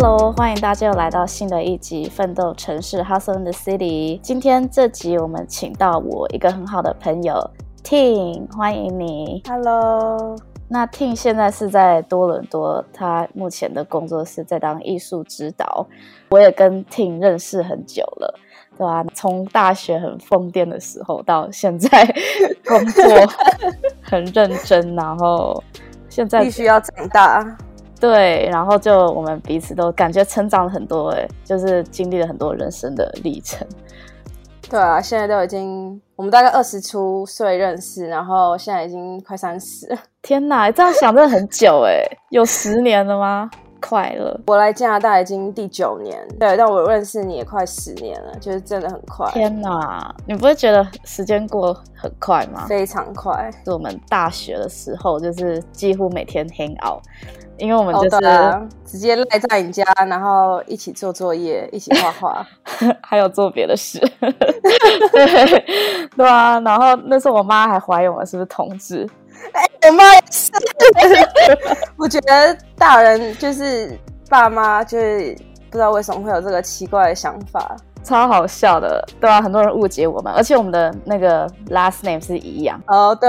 Hello，欢迎大家又来到新的一集《奋斗城市 Hustle in the City》。今天这集我们请到我一个很好的朋友 Ting，欢迎你。Hello，那 Ting 现在是在多伦多，他目前的工作是在当艺术指导。我也跟 Ting 认识很久了，对吧？从大学很疯癫的时候到现在工作很认真，然后现在必须要长大。对，然后就我们彼此都感觉成长了很多，哎，就是经历了很多人生的历程。对啊，现在都已经，我们大概二十出岁认识，然后现在已经快三十。天哪，这样想真的很久哎，有十年了吗？快了，我来加拿大已经第九年，对，但我认识你也快十年了，就是真的很快。天哪，你不会觉得时间过很快吗？非常快，是我们大学的时候，就是几乎每天 hang out。因为我们就是、oh, 啊、直接赖在你家，然后一起做作业，一起画画，还有做别的事。对，对啊。然后那时候我妈还怀疑我们是不是同志。哎、欸，我妈也是。我觉得大人就是爸妈，就是不知道为什么会有这个奇怪的想法。超好笑的，对啊，很多人误解我们，而且我们的那个 last name 是一样哦，对，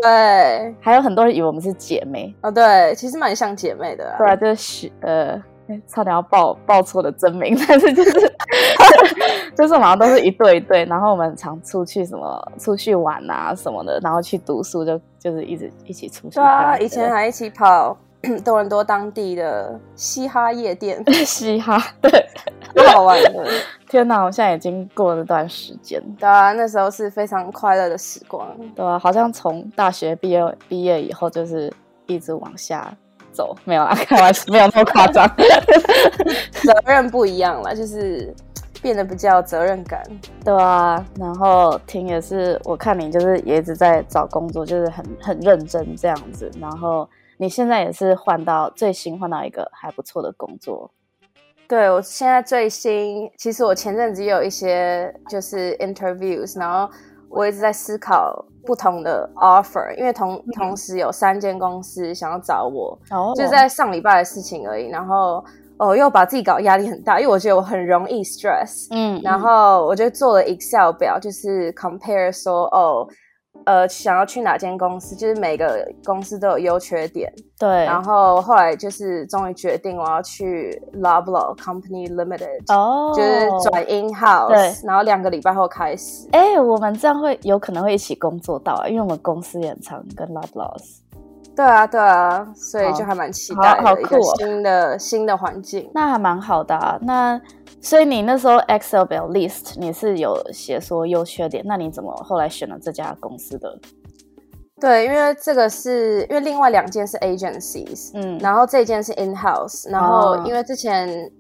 还有很多人以为我们是姐妹哦，对，其实蛮像姐妹的，对啊，就是呃，差点要报 报错的真名，但是就是 就是好像都是一对一对，然后我们常出去什么出去玩啊什么的，然后去读书就就是一直一起出去，对啊，以前还一起跑多伦多当地的嘻哈夜店，嘻哈，对，挺好玩的。天哪！我现在已经过了那段时间，对啊，那时候是非常快乐的时光，对啊，好像从大学毕业毕业以后，就是一直往下走，没有啊，开玩笑，没有那么夸张，责任不一样了，就是变得比较有责任感，对啊，然后 Ting 也是，我看你就是也一直在找工作，就是很很认真这样子，然后你现在也是换到最新换到一个还不错的工作。对，我现在最新，其实我前阵子也有一些就是 interviews，然后我一直在思考不同的 offer，因为同同时有三间公司想要找我，哦，就是在上礼拜的事情而已，然后哦又把自己搞压力很大，因为我觉得我很容易 stress，嗯，然后我就做了 Excel 表，就是 compare 说哦。呃，想要去哪间公司？就是每个公司都有优缺点。对。然后后来就是终于决定我要去 Loblaw Company Limited，哦，就是转 in house。对。然后两个礼拜后开始。哎、欸，我们这样会有可能会一起工作到，啊因为我们公司也很常跟 Loblaw。对啊，对啊，所以就还蛮期待的一个新的新的环境。那还蛮好的啊。那所以你那时候 Excel 表 list 你是有写说优缺点，那你怎么后来选了这家公司的？对，因为这个是因为另外两件是 agencies，嗯，然后这件是 in house，然后因为之前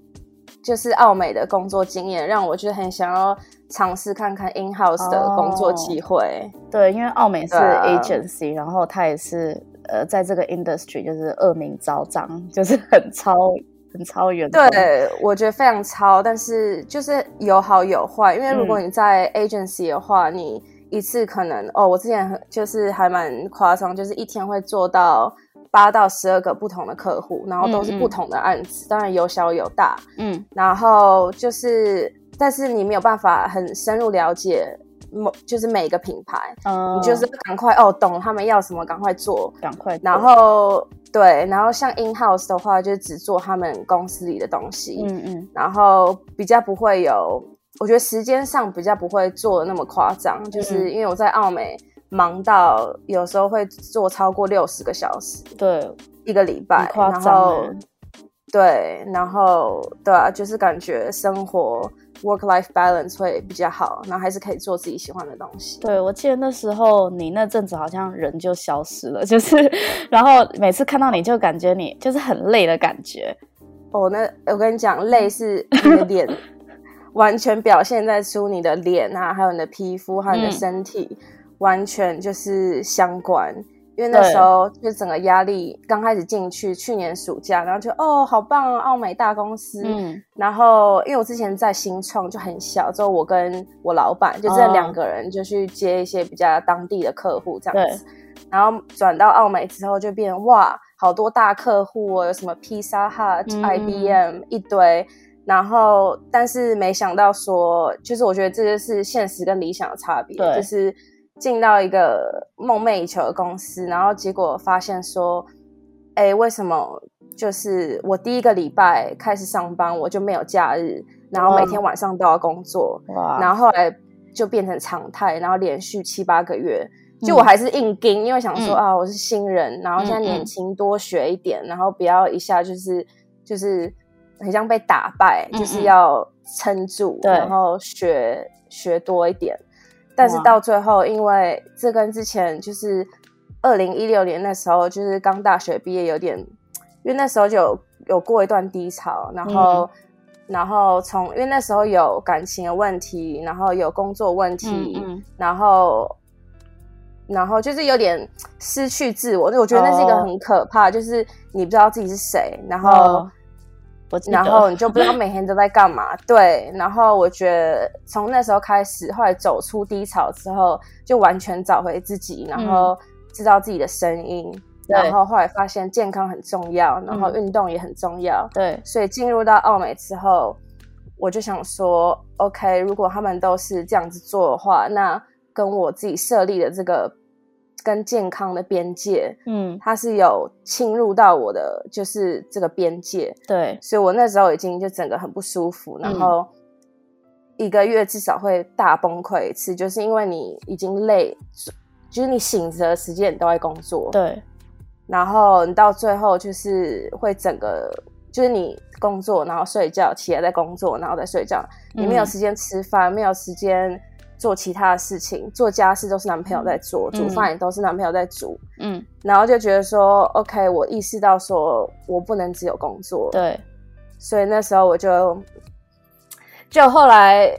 就是澳美的工作经验，让我就很想要尝试看看 in house 的工作机会。哦。对，因为澳美是 agency，然后它也是。呃，在这个 industry 就是恶名昭彰，就是很超很超远。对，我觉得非常超，但是就是有好有坏。因为如果你在 agency 的话，嗯、你一次可能哦，我之前就是还蛮夸张，就是一天会做到八到十二个不同的客户，然后都是不同的案子，嗯嗯，当然有小有大。嗯，然后就是，但是你没有办法很深入了解。就是每一个品牌，嗯，你就是赶快哦，懂他们要什么，赶快做，赶快。然后对，然后像 in house 的话，就只做他们公司里的东西，嗯嗯。然后比较不会有，我觉得时间上比较不会做的那么夸张，嗯，就是因为我在澳美忙到有时候会做超过六十个小时，对，一个礼拜，然后对，然后对啊，就是感觉生活。Work-life balance 会比较好，然后还是可以做自己喜欢的东西。对，我记得那时候你那阵子好像人就消失了，就是，然后每次看到你就感觉你就是很累的感觉。哦，那我跟你讲，累是你的脸 完全表现在出你的脸啊，还有你的皮肤，还有你的身体，嗯、完全就是相关。因为那时候就整个压力刚开始进去，去年暑假，然后就哦好棒啊，奥美大公司。嗯，然后因为我之前在新创就很小，之后我跟我老板就这两个人就去接一些比较当地的客户这样子。然后转到奥美之后就变哇，好多大客户哦，有什么 Pizza Hut、嗯、IBM 一堆。然后，但是没想到说，就是我觉得这就是现实跟理想的差别，就是进到一个梦寐以求的公司，然后结果发现说，哎，为什么就是我第一个礼拜开始上班我就没有假日，然后每天晚上都要工作，哇然后后来就变成常态，然后连续七八个月，就我还是硬撑，嗯、因为想说、嗯、啊，我是新人，然后现在年轻，多学一点，嗯嗯然后不要一下就是就是。很像被打败，就是要撑住，对然后学学多一点。但是到最后，因为这跟之前就是二零一六年那时候，就是刚大学毕业，有点，因为那时候就有有过一段低潮，然后、嗯、然后从因为那时候有感情的问题，然后有工作问题，嗯嗯。然后然后就是有点失去自我，就我觉得那是一个很可怕，哦、就是你不知道自己是谁，然后。哦然后你就不知道每天都在干嘛，对。然后我觉得从那时候开始，后来走出低潮之后，就完全找回自己，然后知道自己的声音。嗯、然后后来发现健康很重要，然后运动也很重要。嗯、对。所以进入到奥美之后，我就想说，OK，如果他们都是这样子做的话，那跟我自己设立的这个。跟健康的边界，嗯，它是有侵入到我的，就是这个边界，对，所以我那时候已经就整个很不舒服，然后一个月至少会大崩溃一次，就是因为你已经累，就是你醒着的时间你都在工作，对，然后你到最后就是会整个，就是你工作，然后睡觉，起来再工作，然后再睡觉，你没有时间吃饭，嗯、没有时间。做其他的事情，做家事都是男朋友在做，嗯、煮饭也都是男朋友在煮。嗯，然后就觉得说，OK，我意识到说我不能只有工作。对，所以那时候我就，就后来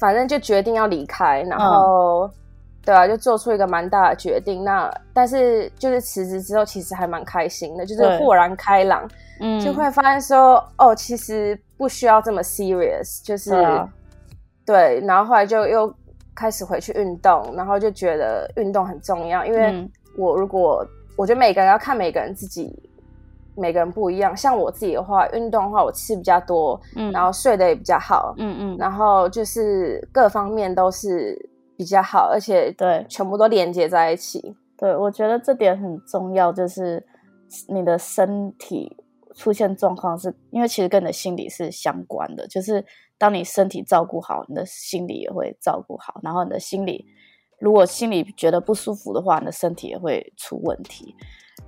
反正就决定要离开，然后，嗯、对啊，就做出一个蛮大的决定。那但是就是辞职之后，其实还蛮开心的，就是豁然开朗。嗯，就会发现说，哦，其实不需要这么 serious，就是，啊、对，然后后来就又。开始回去运动，然后就觉得运动很重要。因为我如果我觉得每个人要看每个人自己，每个人不一样。像我自己的话，运动的话，我吃比较多，嗯，然后睡得也比较好，嗯嗯，然后就是各方面都是比较好，而且对，全部都连接在一起。对，对，我觉得这点很重要，就是你的身体出现状况是，是因为其实跟你的心理是相关的，就是。当你身体照顾好，你的心理也会照顾好。然后你的心理，如果心里觉得不舒服的话，你的身体也会出问题。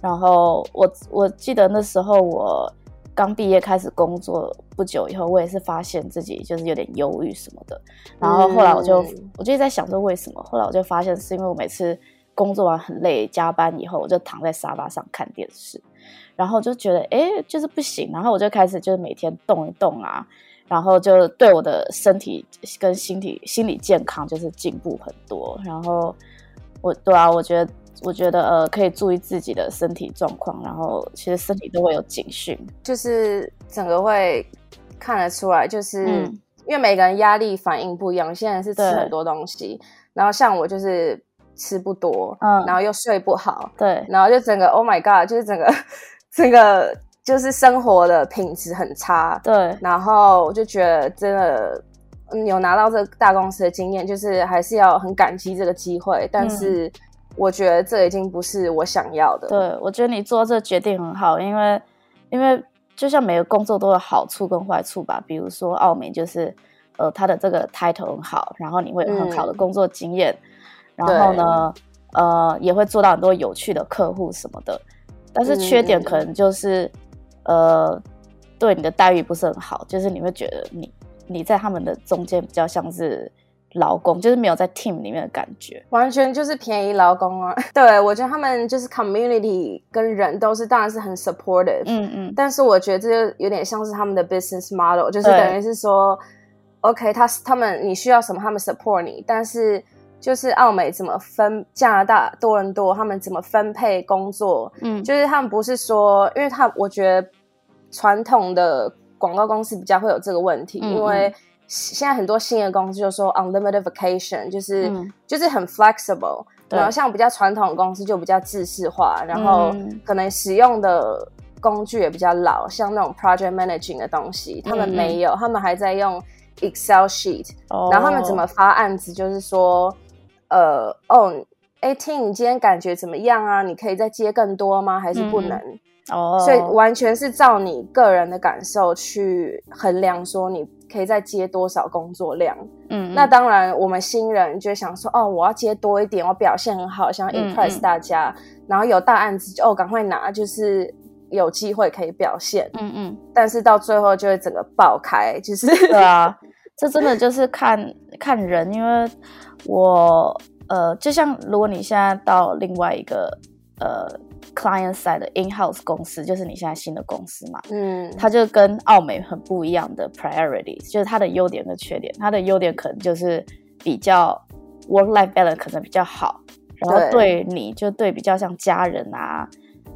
然后我我记得那时候我刚毕业开始工作不久以后，我也是发现自己就是有点忧郁什么的。然后后来我就、嗯、我就在想说为什么？后来我就发现是因为我每次工作完很累，加班以后我就躺在沙发上看电视，然后就觉得哎就是不行。然后我就开始就是每天动一动啊。然后就对我的身体跟心体心理健康就是进步很多。然后我对啊，我觉得我觉得呃可以注意自己的身体状况。然后其实身体都会有警讯，就是整个会看得出来，就是、嗯、因为每个人压力反应不一样。现在是吃很多东西，然后像我就是吃不多，嗯，然后又睡不好，对，然后就整个 Oh my God，就是整个 整个。就是生活的品质很差，对，然后我就觉得真的有拿到这个大公司的经验，就是还是要很感激这个机会。但是我觉得这已经不是我想要的。对，我觉得你做这个决定很好，因为因为就像每个工作都有好处跟坏处吧。比如说奥美就是呃，他的这个 title 很好，然后你会有很好的工作经验，嗯、然后呢呃也会做到很多有趣的客户什么的。但是缺点可能就是。嗯呃，对你的待遇不是很好，就是你会觉得你你在他们的中间比较像是劳工，就是没有在 team 里面的感觉，完全就是便宜劳工啊。对，我觉得他们就是 community 跟人都是当然是很 supportive，嗯嗯，嗯但是我觉得这就有点像是他们的 business model，就是等于是说，OK，他他们你需要什么，他们 support 你，但是。就是澳美怎么分加拿大多伦多，他们怎么分配工作？嗯，就是他们不是说，因为他我觉得传统的广告公司比较会有这个问题，嗯、因为现在很多新的公司就说 unlimited vacation，就是、嗯、就是很 flexible，然后像比较传统的公司就比较制式化，然后可能使用的工具也比较老，像那种 project managing 的东西，他们没有，嗯、他们还在用 Excel sheet，、哦、然后他们怎么发案子，就是说，呃，哦，哎，Tim，你今天感觉怎么样啊？你可以再接更多吗？还是不能？嗯哦，所以完全是照你个人的感受去衡量，说你可以再接多少工作量。嗯，那当然，我们新人就想说，哦，我要接多一点，我表现很好，想要 impress 大家，嗯嗯，然后有大案子就哦，赶快拿，就是有机会可以表现。嗯嗯，但是到最后就会整个爆开，就是对啊，这真的就是看看人，因为我呃，就像如果你现在到另外一个呃。Client side 的 in-house 公司就是你现在新的公司嘛，嗯，它就跟澳美很不一样的 priorities，就是它的优点跟缺点。它的优点可能就是比较 work-life balance 可能比较好，然后对你就对比较像家人啊，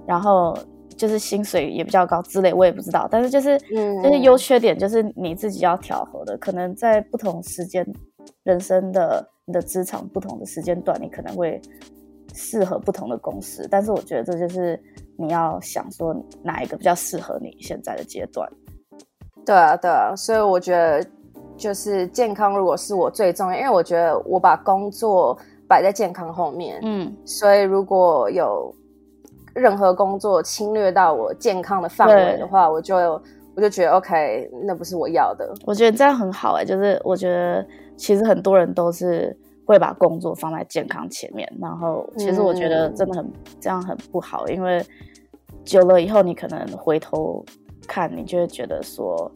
然后就是薪水也比较高之类，我也不知道。但是就是，嗯，就是优缺点就是你自己要调和的，可能在不同时间人生的你的职场不同的时间段，你可能会。适合不同的公司，但是我觉得这就是你要想说哪一个比较适合你现在的阶段。对啊，对啊，所以我觉得就是健康，如果是我最重要，因为我觉得我把工作摆在健康后面，嗯，所以如果有任何工作侵略到我健康的范围的话，我就我就觉得 OK，那不是我要的。我觉得这样很好哎、欸，就是我觉得其实很多人都是。会把工作放在健康前面，然后其实我觉得真的很、嗯、这样很不好，因为久了以后，你可能回头看，你就会觉得说，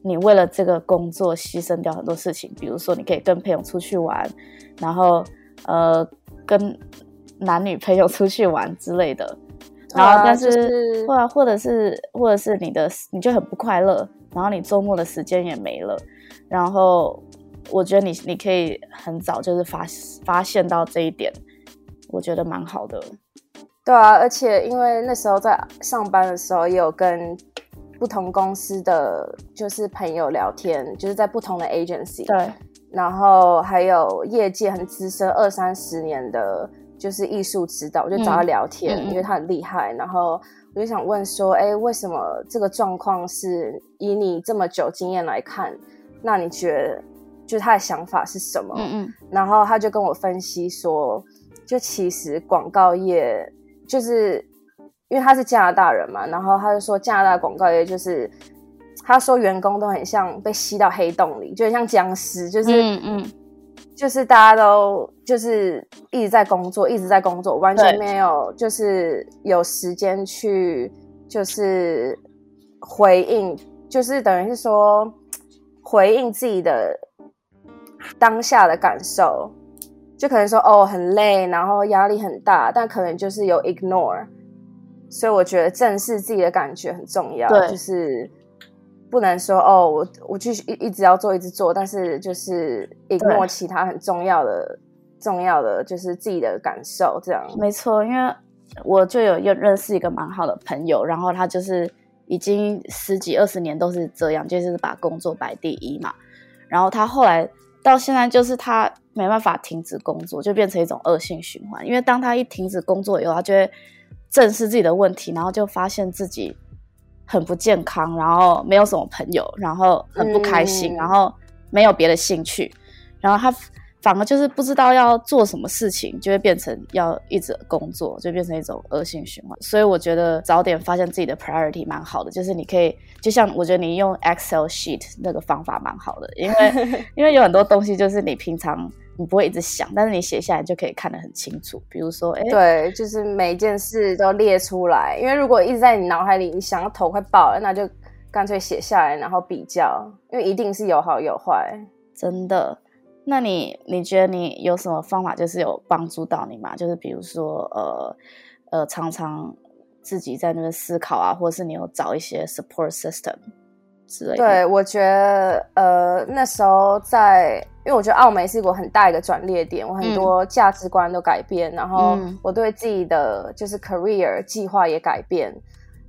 你为了这个工作牺牲掉很多事情，比如说你可以跟朋友出去玩，然后呃跟男女朋友出去玩之类的，然后但是或、或者是或者是你的你就很不快乐，然后你周末的时间也没了，然后。我觉得你你可以很早就是发发现到这一点，我觉得蛮好的。对啊，而且因为那时候在上班的时候，也有跟不同公司的就是朋友聊天，就是在不同的 agency。对。然后还有业界很资深二三十年的，就是艺术指导，我就找他聊天，嗯、因为他很厉害。然后我就想问说，哎，为什么这个状况是以你这么久经验来看，那你觉得？就是他的想法是什么？嗯嗯，然后他就跟我分析说，就其实广告业就是因为他是加拿大人嘛，然后他就说加拿大广告业就是他说员工都很像被吸到黑洞里，就很像僵尸，就是嗯嗯，就是大家都就是一直在工作，一直在工作，完全没有就是有时间去就是回应，就是等于是说回应自己的。当下的感受，就可能说哦很累，然后压力很大，但可能就是有 ignore，所以我觉得正视自己的感觉很重要，对就是不能说哦我我继续一一直要做一直做，但是就是 ignore 其他很重要的重要的就是自己的感受这样。没错，因为我就有认认识一个蛮好的朋友，然后他就是已经十几二十年都是这样，就是把工作摆第一嘛，然后他后来。到现在就是他没办法停止工作，就变成一种恶性循环。因为当他一停止工作以后，他就会正视自己的问题，然后就发现自己很不健康，然后没有什么朋友，然后很不开心，嗯、然后没有别的兴趣，然后他。反而就是不知道要做什么事情，就会变成要一直工作，就变成一种恶性循环。所以我觉得早点发现自己的 priority 蛮好的，就是你可以，就像我觉得你用 Excel sheet 那个方法蛮好的，因为 因为有很多东西就是你平常你不会一直想，但是你写下来就可以看得很清楚。比如说，哎，对，就是每一件事都列出来，因为如果一直在你脑海里，你想要头快爆了，那就干脆写下来，然后比较，因为一定是有好有坏，真的。那你你觉得你有什么方法，就是有帮助到你吗？就是比如说，呃呃，常常自己在那边思考啊，或者是你有找一些 support system 之类的。对，我觉得，呃，那时候在，因为我觉得澳美是一个很大一个转捩点，我很多价值观都改变，嗯、然后我对自己的就是 career 计划也改变，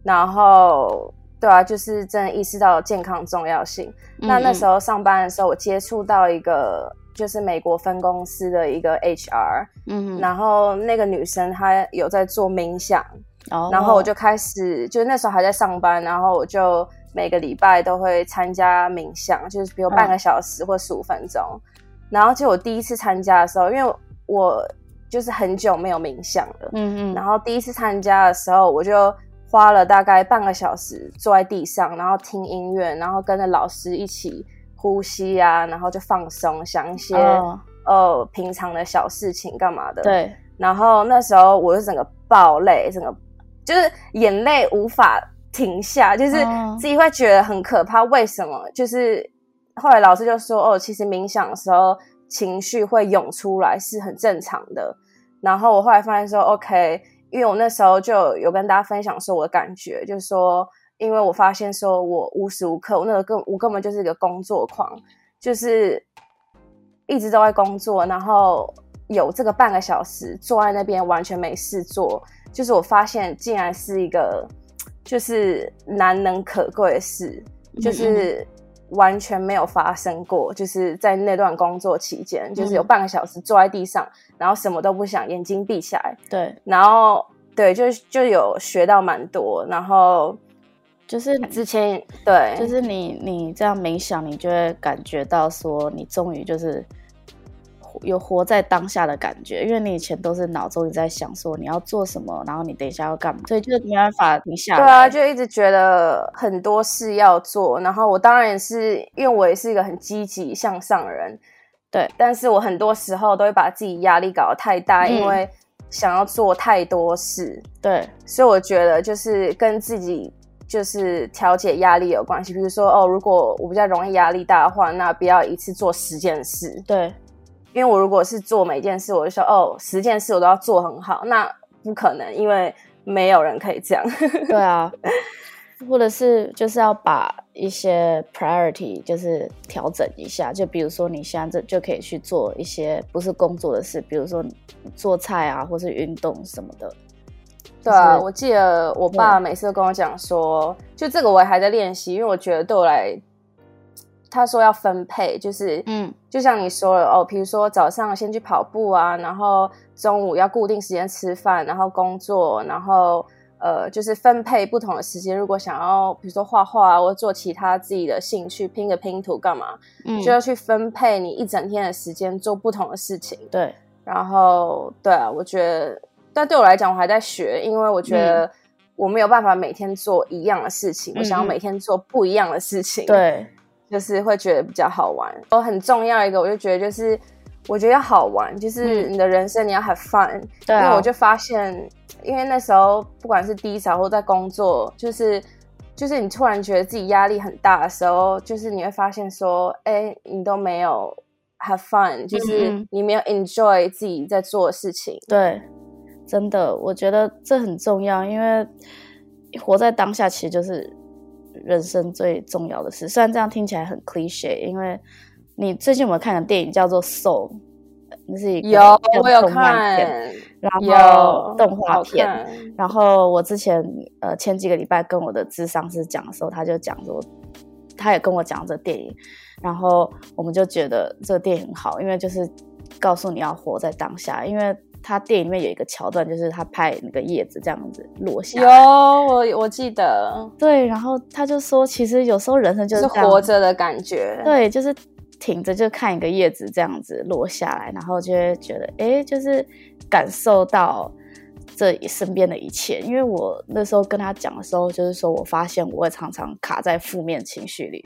然后。对啊，就是真的意识到健康重要性。嗯嗯，那那时候上班的时候，我接触到一个就是美国分公司的一个 HR，嗯，然后那个女生她有在做冥想，哦，然后我就开始，就那时候还在上班，然后我就每个礼拜都会参加冥想，就是比如半个小时或十五分钟。嗯、然后就我第一次参加的时候，因为我就是很久没有冥想了，嗯嗯，然后第一次参加的时候，我就花了大概半个小时坐在地上，然后听音乐，然后跟着老师一起。呼吸啊，然后就放松，想一些、oh. 呃平常的小事情干嘛的。对。然后那时候我就整个爆泪，整个就是眼泪无法停下，就是自己会觉得很可怕。为什么？就是后来老师就说：“哦，其实冥想的时候情绪会涌出来是很正常的。”然后我后来发现说：“OK，因为我那时候就有跟大家分享说我的感觉，就是说。”因为我发现，说我无时无刻，我那个根我根本就是一个工作狂，就是一直都在工作，然后有这个半个小时坐在那边完全没事做，就是我发现竟然是一个就是难能可贵的事，就是完全没有发生过，就是在那段工作期间，就是有半个小时坐在地上，然后什么都不想，眼睛闭起来，对，然后对，就就有学到蛮多，然后。就是之前对，就是你你这样冥想，你就会感觉到说，你终于就是有活在当下的感觉，因为你以前都是脑中你在想说你要做什么，然后你等一下要干嘛，所以就没办法停下来。对啊，就一直觉得很多事要做，然后我当然也是，因为我也是一个很积极向上的人，对，但是我很多时候都会把自己压力搞得太大，嗯，因为想要做太多事，对，所以我觉得就是跟自己。就是调节压力有关系，比如说哦，如果我比较容易压力大的话，那不要一次做十件事。对，因为我如果是做每件事，我就说哦，十件事我都要做很好，那不可能，因为没有人可以这样。对啊，或者是就是要把一些 priority 就是调整一下，就比如说你现在这就可以去做一些不是工作的事，比如说做菜啊，或是运动什么的。对啊，我记得我爸每次都跟我讲说，就这个我也还在练习，因为我觉得对我来，他说要分配，就是嗯，就像你说了哦，比如说早上先去跑步啊，然后中午要固定时间吃饭，然后工作，然后呃，就是分配不同的时间。如果想要比如说画画或做其他自己的兴趣，拼个拼图干嘛，嗯，就要去分配你一整天的时间做不同的事情。对，然后对啊，我觉得。但对我来讲，我还在学，因为我觉得我没有办法每天做一样的事情，嗯、我想要每天做不一样的事情。对，就是会觉得比较好玩。我很重要一个，我就觉得就是，我觉得要好玩，就是你的人生你要 have fun。对、嗯，因为我就发现，因为那时候不管是低潮或在工作，就是就是你突然觉得自己压力很大的时候，就是你会发现说，哎，你都没有 have fun，就是你没有 enjoy 自己在做的事情。对。真的，我觉得这很重要，因为活在当下其实就是人生最重要的事。虽然这样听起来很 cliche，因为你最近有没有看的电影叫做《Soul》？那是一个有我有看，然后动画片。然后我之前呃前几个礼拜跟我的智商师讲的时候，他就讲说，他也跟我讲这电影，然后我们就觉得这个电影很好，因为就是告诉你要活在当下，因为。他电影里面有一个桥段，就是他拍那个叶子这样子落下。有我我记得，对，然后他就说，其实有时候人生就是，是活着的感觉。对，就是挺着就看一个叶子这样子落下来，然后就会觉得，哎，就是感受到这身边的一切。因为我那时候跟他讲的时候，就是说我发现我会常常卡在负面情绪里，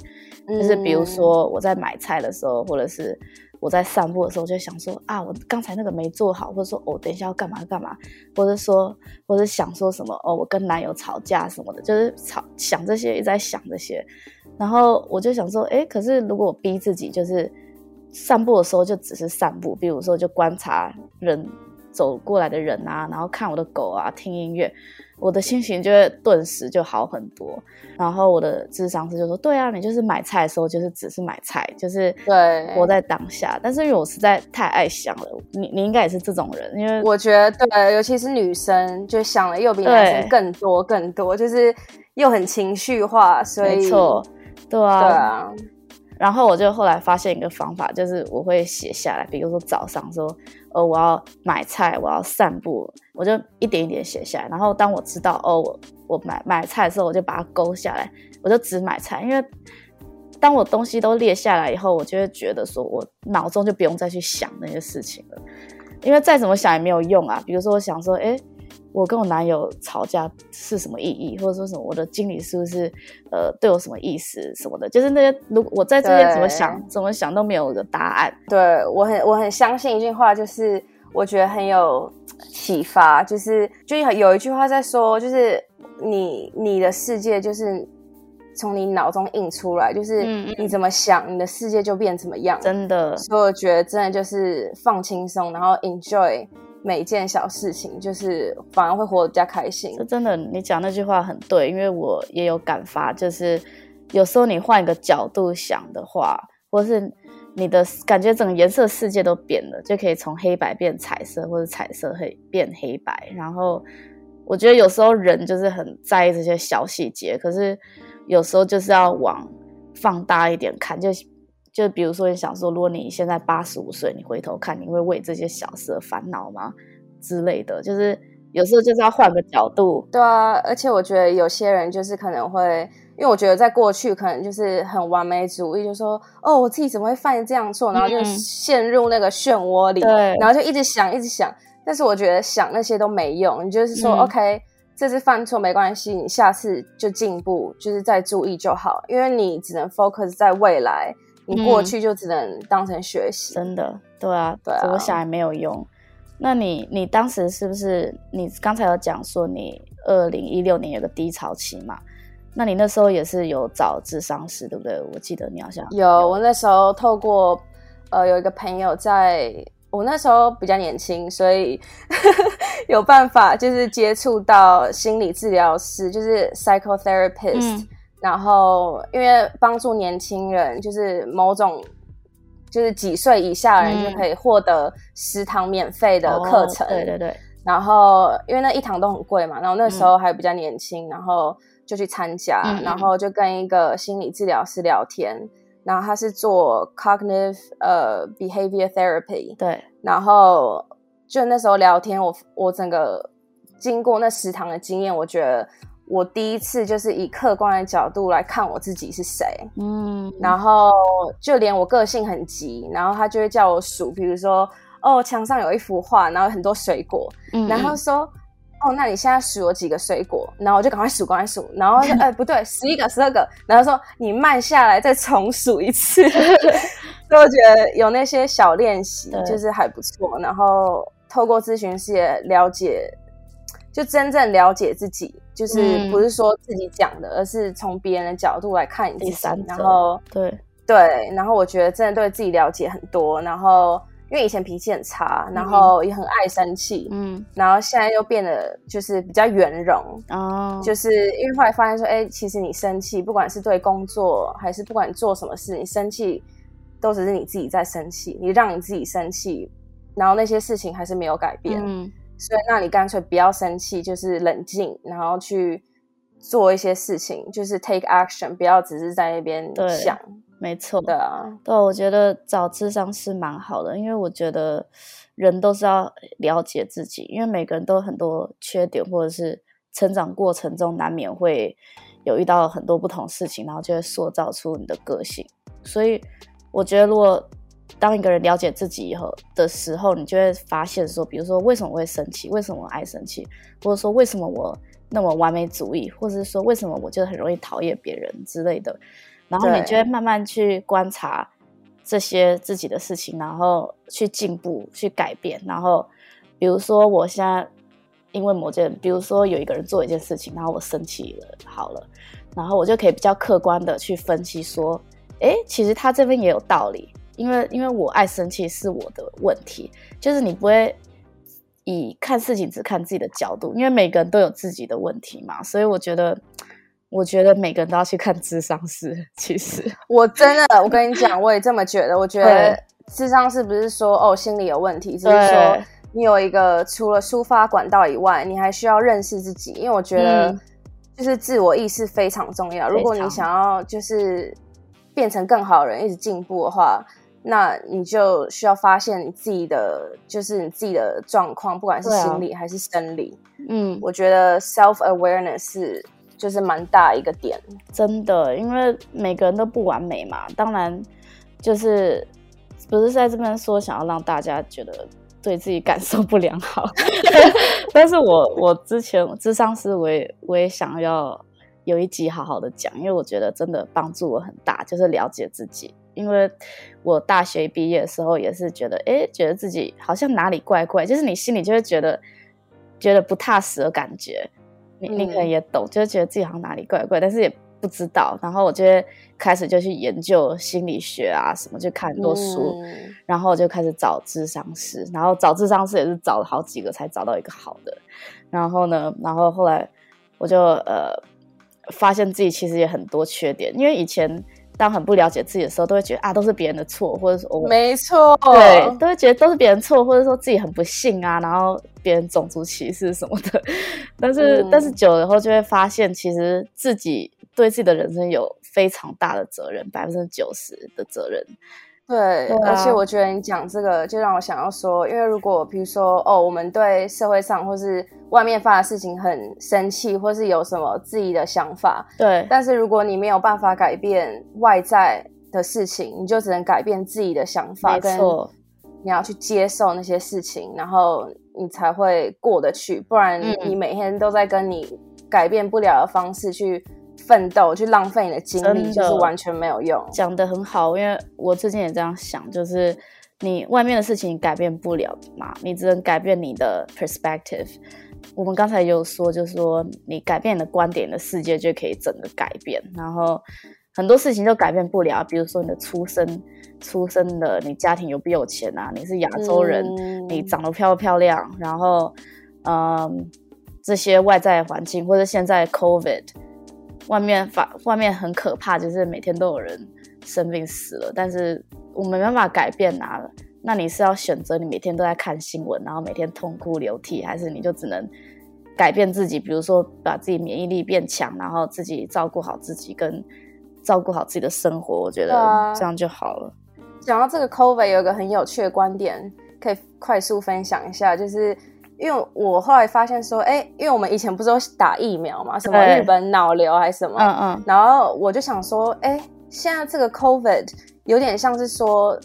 嗯，就是比如说我在买菜的时候，或者是。我在散步的时候，就想说啊，我刚才那个没做好，或者说，我、等一下要干嘛干嘛，或者说，或者想说什么哦，我跟男友吵架什么的，就是吵想这些，一直在想这些。然后我就想说，哎，可是如果我逼自己，就是散步的时候就只是散步，比如说就观察人走过来的人啊，然后看我的狗啊，听音乐。我的心情就会顿时就好很多，然后我的智商师就说：“对啊，你就是买菜的时候，就是只是买菜，就是对活在当下。”但是因为我实在太爱想了，你你应该也是这种人，因为我觉得对，尤其是女生，就想的又比男生更多更多，就是又很情绪化，所以没错，对啊，对啊。然后我就后来发现一个方法，就是我会写下来，比如说早上说，哦，我要买菜，我要散步，我就一点一点写下来。然后当我知道，哦，我我买买菜的时候，我就把它勾下来，我就只买菜。因为当我东西都列下来以后，我就会觉得说我脑中就不用再去想那些事情了，因为再怎么想也没有用啊。比如说我想说，哎。我跟我男友吵架是什么意义，或者说什么我的经理是不是呃对我什么意思什么的，就是那些如果我在这边怎么想怎么想都没有个答案。对，我很我很相信一句话，就是我觉得很有启发，就是就有一句话在说，就是你你的世界就是从你脑中印出来，就是你怎么想，嗯、你的世界就变怎么样。真的，所以我觉得真的就是放轻松，然后 enjoy。每一件小事情，就是反而会活得比较开心。这真的，你讲那句话很对，因为我也有感发，就是有时候你换一个角度想的话，或是你的感觉整个颜色世界都变了，就可以从黑白变彩色，或者彩色黑变黑白。然后我觉得有时候人就是很在意这些小细节，可是有时候就是要往放大一点看，就。就比如说，你想说，如果你现在八十五岁，你回头看，你会为这些小事烦恼吗？之类的，就是有时候就是要换个角度。对啊，而且我觉得有些人就是可能会，因为我觉得在过去可能就是很完美主义，就说哦，我自己怎么会犯这样错，然后就陷入那个漩涡里，对，然后就一直想，一直想。但是我觉得想那些都没用，你就是说，嗯，OK，这次犯错没关系，你下次就进步，就是再注意就好，因为你只能 focus 在未来。你过去就只能当成学习，嗯，真的，对啊，对啊，怎么想也没有用。那你，你当时是不是？你刚才有讲说你二零一六年有个低潮期嘛？那你那时候也是有找智商师，对不对？我记得你好像有，有。我那时候透过呃有一个朋友在，在我那时候比较年轻，所以 有办法就是接触到心理治疗师，就是 psychotherapist。嗯然后，因为帮助年轻人，就是某种，就是几岁以下的人就可以获得食堂免费的课程。嗯哦、对对对。然后，因为那一堂都很贵嘛，然后那时候还比较年轻，嗯、然后就去参加，嗯、然后就跟一个心理治疗师聊天，然后他是做 cognitive 呃 behavior therapy。对。然后就那时候聊天，我我整个经过那食堂的经验，我觉得。我第一次就是以客观的角度来看我自己是谁，嗯，然后就连我个性很急，然后他就会叫我数，比如说哦，墙上有一幅画，然后很多水果，嗯，然后说哦，那你现在数了几个水果？然后我就赶快数，赶快数，然后说 哎不对，十一个、十二个，然后说你慢下来再重数一次，所以我觉得有那些小练习就是还不错，然后透过咨询师也了解。就真正了解自己，就是不是说自己讲的，嗯、而是从别人的角度来看你自己。然后，对对，然后我觉得真的对自己了解很多。然后，因为以前脾气很差，然后也很爱生气，嗯，然后现在又变得就是比较圆融。哦，就是因为后来发现说，哎，其实你生气，不管是对工作还是不管你做什么事，你生气都只是你自己在生气，你让你自己生气，然后那些事情还是没有改变。嗯。所以，那你干脆不要生气，就是冷静，然后去做一些事情，就是 take action，不要只是在那边想。对，没错。对啊，对，我觉得找智商是蛮好的，因为我觉得人都是要了解自己，因为每个人都有很多缺点，或者是成长过程中难免会有遇到很多不同事情，然后就会塑造出你的个性。所以，我觉得如果当一个人了解自己以后的时候，你就会发现说，比如说为什么我会生气，为什么我爱生气，或者说为什么我那么完美主义，或者是说为什么我就很容易讨厌别人之类的，然后你就会慢慢去观察这些自己的事情，然后去进步、去改变。然后，比如说我现在因为某件，比如说有一个人做一件事情，然后我生气了，好了，然后我就可以比较客观的去分析说，诶，其实他这边也有道理。因为因为我爱生气是我的问题，就是你不会以看事情只看自己的角度，因为每个人都有自己的问题嘛，所以我觉得，我觉得每个人都要去看智商师。其实我真的，我跟你讲，我也这么觉得。我觉得智商师不是说哦心理有问题，只是说你有一个除了抒发管道以外，你还需要认识自己，因为我觉得就是自我意识非常重要。如果你想要就是。变成更好的人，一直进步的话，那你就需要发现你自己的，就是你自己的状况，不管是心理还是生理。嗯，我觉得 self awareness 是就是蛮大一个点，真的，因为每个人都不完美嘛。当然，就是不是在这边说想要让大家觉得对自己感受不良好，但是我我之前智商师我也我也想要有一集好好的讲，因为我觉得真的帮助我很大，就是了解自己。因为我大学毕业的时候也是觉得，哎，觉得自己好像哪里怪怪，就是你心里就会觉得。觉得不踏实的感觉，你你可能也懂，嗯、就是觉得自己好像哪里怪怪，但是也不知道。然后我就开始就去研究心理学啊，什么就看很多书，嗯、然后就开始找智商师，然后找智商师也是找了好几个才找到一个好的。然后呢，然后后来我就呃发现自己其实也很多缺点，因为以前。当很不了解自己的时候，都会觉得啊，都是别人的错，或者说我没错，对，都会觉得都是别人错，或者说自己很不幸啊，然后别人种族歧视什么的。但是，嗯、但是久了以后就会发现，其实自己对自己的人生有非常大的责任，百分之九十的责任。对，对啊、而且我觉得你讲这个，就让我想要说，因为如果比如说哦，我们对社会上或是外面发的事情很生气，或是有什么自己的想法，对，但是如果你没有办法改变外在的事情，你就只能改变自己的想法，没错，你要去接受那些事情，然后你才会过得去，不然你每天都在跟你改变不了的方式去。奋斗去浪费你的精力，就是完全没有用。讲得很好，因为我最近也这样想，就是你外面的事情改变不了嘛，你只能改变你的 perspective。我们刚才有说，就是说你改变你的观点，的世界就可以整个改变。然后很多事情都改变不了，比如说你的出生，出生的你家庭有不有钱啊？你是亚洲人，嗯、你长得漂不漂亮？然后，嗯，这些外在环境，或者现在 COVID。外面发外面很可怕，就是每天都有人生病死了，但是我没办法改变啊。那你是要选择你每天都在看新闻，然后每天痛哭流涕，还是你就只能改变自己？比如说把自己免疫力变强，然后自己照顾好自己，跟照顾好自己的生活，我觉得这样就好了。讲到这个 COVID，有一个很有趣的观点，可以快速分享一下，就是。因为我后来发现说，哎，因为我们以前不是都打疫苗嘛，什么日本脑瘤还是什么，嗯嗯，然后我就想说，哎，现在这个 COVID 有点像是说，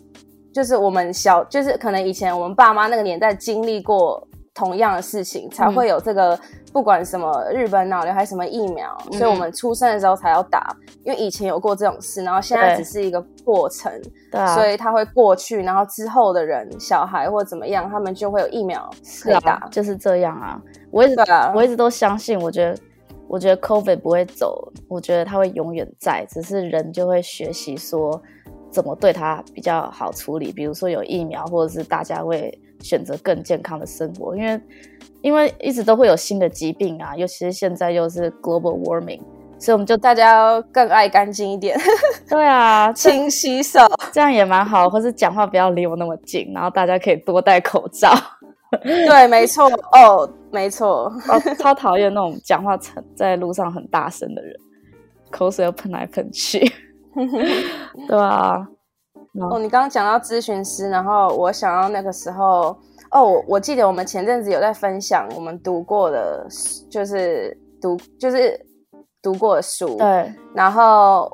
就是我们小，就是可能以前我们爸妈那个年代经历过。同样的事情才会有这个，不管什么日本脑瘤还是什么疫苗，嗯、所以我们出生的时候才要打，因为以前有过这种事，然后现在只是一个过程，对，所以它会过去，然后之后的人，小孩或怎么样，他们就会有疫苗可以打，啊、就是这样啊。我一直，啊、我一直都相信，我觉得，我觉得 COVID 不会走，我觉得它会永远在，只是人就会学习说怎么对它比较好处理，比如说有疫苗，或者是大家会。选择更健康的生活，因为因为一直都会有新的疾病啊，尤其是现在又是 global warming，所以我们就大家要更爱干净一点。对啊，勤洗手，这样也蛮好。或是讲话不要离我那么近，然后大家可以多戴口罩。对，没错哦，没错。哦，超讨厌那种讲话在路上很大声的人，口水又喷来喷去。对啊。哦，你刚刚讲到咨询师，然后我想到那个时候，哦，我记得我们前阵子有在分享我们读过的，就是读就是读过的书，对。然后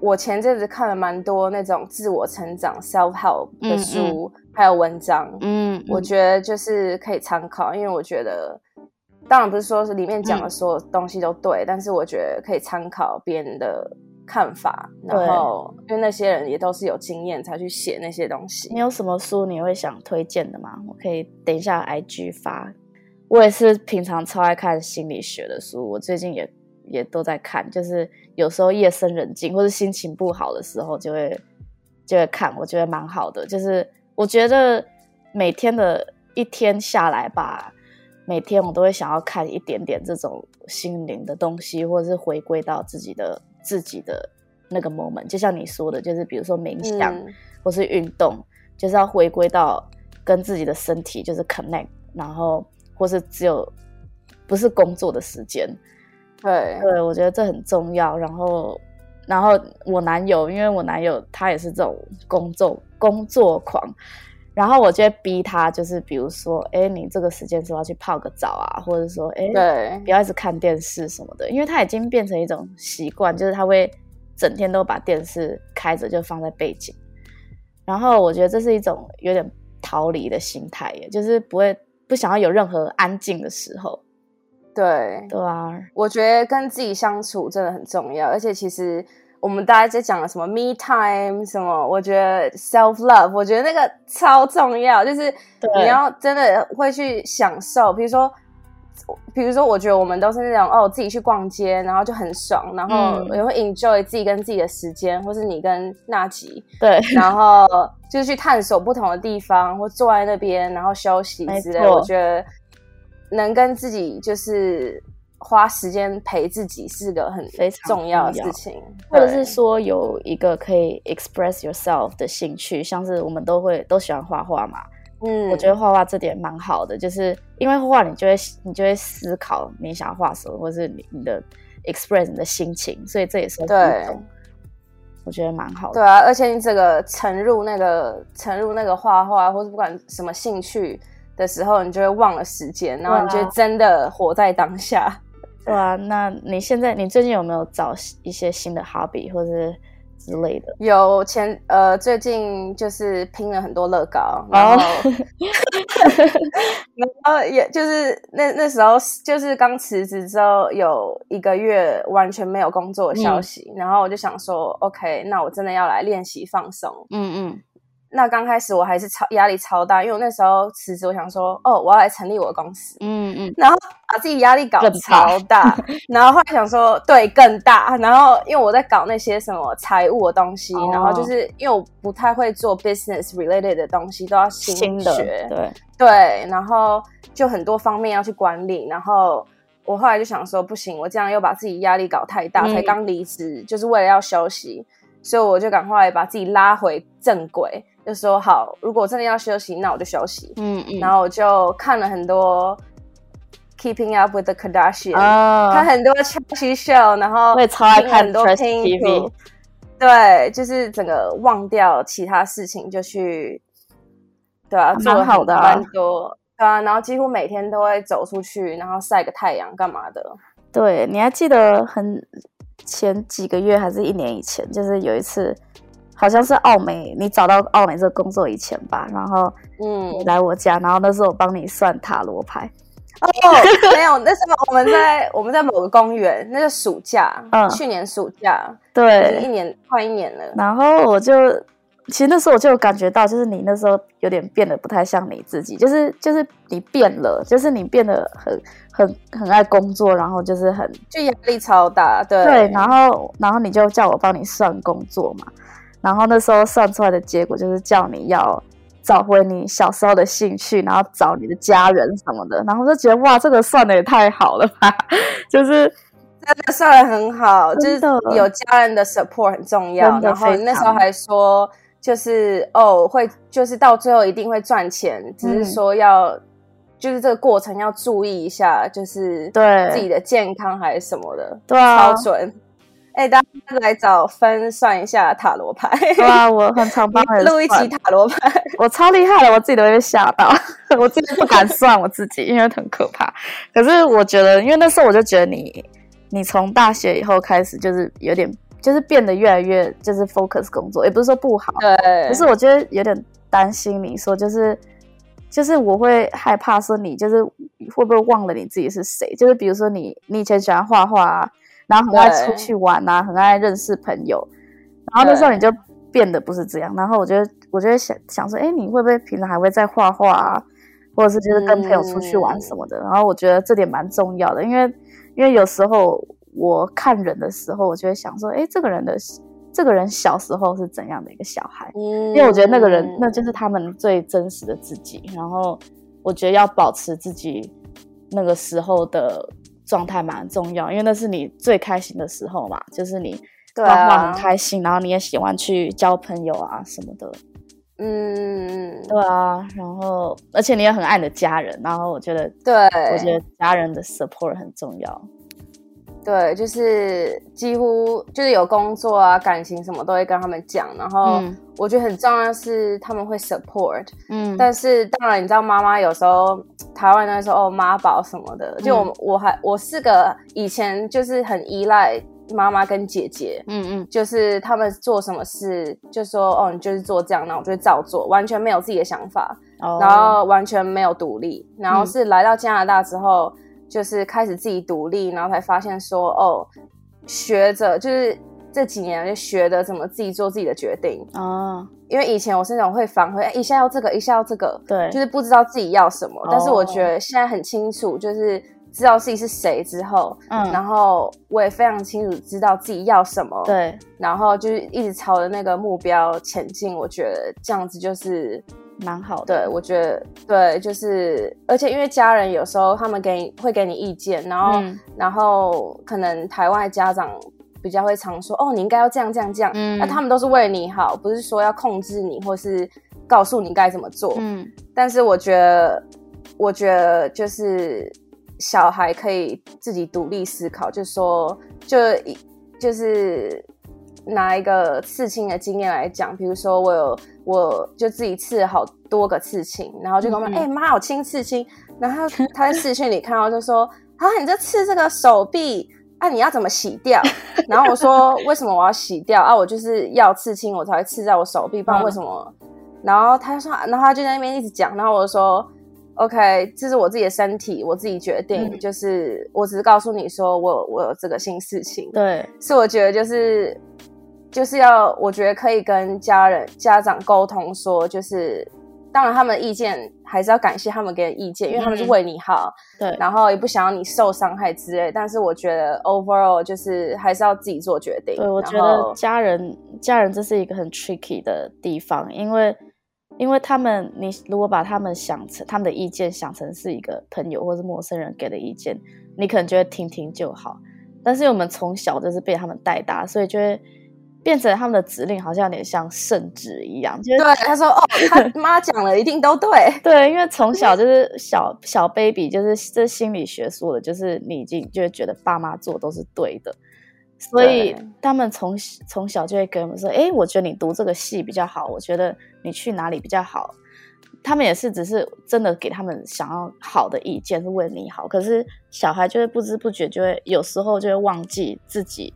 我前阵子看了蛮多那种自我成长 self help 的书，嗯嗯还有文章，嗯，嗯，我觉得就是可以参考，因为我觉得，当然不是说是里面讲的所有东西都对，嗯、但是我觉得可以参考别人的。看法，然后因为那些人也都是有经验才去写那些东西。你有什么书你会想推荐的吗？我可以等一下 IG 发。我也是平常超爱看心理学的书，我最近也也都在看，就是有时候夜深人静或者心情不好的时候就会就会看，我觉得蛮好的。就是我觉得每天的一天下来吧，每天我都会想要看一点点这种心灵的东西，或者是回归到自己的。自己的那个 moment，就像你说的，就是比如说冥想，嗯、或是运动，就是要回归到跟自己的身体就是 connect，然后或是只有不是工作的时间，对，对，我觉得这很重要。然后然后我男友，因为我男友他也是这种工作工作狂，然后我就会逼他，就是比如说，哎，你这个时间是要去泡个澡啊，或者说，哎，对，不要一直看电视什么的，因为他已经变成一种习惯，就是他会整天都把电视开着，就放在背景。然后我觉得这是一种有点逃离的心态，耶，就是不会不想要有任何安静的时候。对对啊，我觉得跟自己相处真的很重要，而且其实我们大家在讲的什么 me time 什么，我觉得 self love，我觉得那个超重要，就是你要真的会去享受，比如说，比如说，我觉得我们都是那种哦，自己去逛街，然后就很爽，然后也会 enjoy 自己跟自己的时间，嗯、或是你跟娜吉对，然后就是去探索不同的地方，或坐在那边然后休息之类，我觉得。能跟自己就是花时间陪自己是个很非常重要的事情，或者是说有一个可以 express yourself 的兴趣，像是我们都会都喜欢画画嘛。嗯，我觉得画画这点蛮好的，就是因为画画你就会你就会思考你想要画什么，或是你你的 express 你的心情，所以这也是对，我觉得蛮好的。对啊，而且你这个沉入那个沉入那个画画，或是不管什么兴趣。的时候，你就会忘了时间，然后你就真的活在当下。对啊，那你现在，你最近有没有找一些新的 hobby 或者之类的？有前呃，最近就是拼了很多乐高，然后，哦、然后也就是那那时候就是刚辞职之后有一个月完全没有工作的消息，嗯、然后我就想说，OK，那我真的要来练习放松。嗯嗯。那刚开始我还是超压力超大，因为我那时候辞职，我想说，哦，我要来成立我的公司，嗯嗯，然后把自己压力搞超大，然后后来想说，对，更大，然后因为我在搞那些什么财务的东西，哦、然后就是因为我不太会做 business related 的东西，都要新学，对。对，然后就很多方面要去管理，然后我后来就想说，不行，我这样又把自己压力搞太大，嗯、才刚离职，就是为了要休息，所以我就赶快把自己拉回正轨。就说好，如果真的要休息，那我就休息。嗯嗯，然后我就看了很多《Keeping Up with the Kardashians》，看很多 Chelsea Show，然后会超爱看很多 TV。对，就是整个忘掉其他事情，就去，对啊，蛮好的，蛮多，对啊，然后几乎每天都会走出去，然后晒个太阳，干嘛的？对，你还记得很前几个月还是一年以前，就是有一次。好像是澳美，你找到澳美这个工作以前吧，然后嗯，你来我家，然后那时候我帮你算塔罗牌。哦，没有，那时候我们在 我们在某个公园，那个暑假，嗯，去年暑假，对，一年快一年了。然后我就，其实那时候我就有感觉到，就是你那时候有点变得不太像你自己，就是就是你变了，就是你变得很很很爱工作，然后就是很就压力超大，对对，然后然后你就叫我帮你算工作嘛。然后那时候算出来的结果就是叫你要找回你小时候的兴趣，然后找你的家人什么的。然后就觉得哇，这个算的也太好了吧！就是真的算的很好，就是有家人的 support 很重要。然后那时候还说，就是哦，会就是到最后一定会赚钱，只是说要、嗯、就是这个过程要注意一下，就是对自己的健康还是什么的，对啊，超准。哎、欸，大家来找分算一下塔罗牌。哇，我很常帮人 录一期塔罗牌，我超厉害的，我自己都会吓到，我自己不敢算我自己，因为很可怕。可是我觉得，因为那时候我就觉得你，你从大学以后开始就是有点，就是变得越来越就是 focus 工作，也不是说不好，对。可是我觉得有点担心你说，就是就是我会害怕说你就是会不会忘了你自己是谁？就是比如说你，你以前喜欢画画啊。然后很爱出去玩啊，很爱认识朋友。然后那时候你就变得不是这样。然后我觉得，我就想想说，哎，你会不会平常还会在画画啊，或者是就是跟朋友出去玩什么的？嗯、然后我觉得这点蛮重要的，因为因为有时候我看人的时候，我就会想说，哎，这个人的这个人小时候是怎样的一个小孩？嗯、因为我觉得那个人那就是他们最真实的自己。然后我觉得要保持自己那个时候的。状态蛮重要，因为那是你最开心的时候嘛，就是你画画很开心，啊、然后你也喜欢去交朋友啊什么的，嗯，对啊，然后而且你也很爱你的家人，然后我觉得，对，我觉得家人的 support 很重要。对，就是几乎就是有工作啊、感情什么都会跟他们讲，然后我觉得很重要的是他们会 support，嗯，但是当然你知道妈妈有时候台湾那时候哦妈宝什么的，就我、嗯、我还我是个以前就是很依赖妈妈跟姐姐，嗯嗯，就是他们做什么事就说哦你就是做这样，那我就会照做，完全没有自己的想法，哦、然后完全没有独立，然后是来到加拿大之后。就是开始自己独立，然后才发现说，哦，学着就是这几年就学着怎么自己做自己的决定啊。因为以前我是那种会反悔，一下要这个，一下要这个，对，就是不知道自己要什么。但是我觉得现在很清楚，就是知道自己是谁之后，嗯，然后我也非常清楚知道自己要什么，对，然后就是一直朝着那个目标前进。我觉得这样子就是。蛮好的，对，我觉得对，就是而且因为家人有时候他们给你会给你意见，然后、嗯、然后可能台湾家长比较会常说哦，你应该要这样这样这样，嗯，那他们都是为你好，不是说要控制你或是告诉你该怎么做，嗯，但是我觉得我觉得就是小孩可以自己独立思考，就说就就是。拿一个刺青的经验来讲，比如说我有，我就自己刺了好多个刺青，然后就跟我说：“哎、嗯，妈、欸，我亲刺青。”然后他在视讯里看到就说：“啊，你这刺这个手臂啊，你要怎么洗掉？” 然后我说：“为什么我要洗掉啊？我就是要刺青，我才会刺在我手臂，不然为什么？”嗯、然后他说：“然后他就在那边一直讲。”然后我就说：“OK，这是我自己的身体，我自己决定，嗯、就是我只是告诉你说我我有这个新事情。”对，是我觉得就是。就是要，我觉得可以跟家人、家长沟通说，就是当然他们的意见还是要感谢他们给的意见，因为他们是为你好，嗯、对，然后也不想要你受伤害之类。但是我觉得 overall 就是还是要自己做决定。对，我觉得家人家人这是一个很 tricky 的地方，因为因为他们你如果把他们想成他们的意见想成是一个朋友或是陌生人给的意见，你可能觉得听听就好。但是我们从小就是被他们带大，所以就会。变成他们的指令，好像有点像圣旨一样。就是、对，他说：“哦，他 妈讲了，一定都对。”对，因为从小就是 小小 baby，就是这心理学说的，就是你已经就会觉得爸妈做都是对的，所以他们从从小就会跟我们说：“哎，我觉得你读这个系比较好，我觉得你去哪里比较好。”他们也是只是真的给他们想要好的意见，是为你好。可是小孩就会不知不觉就会有时候就会忘记自己。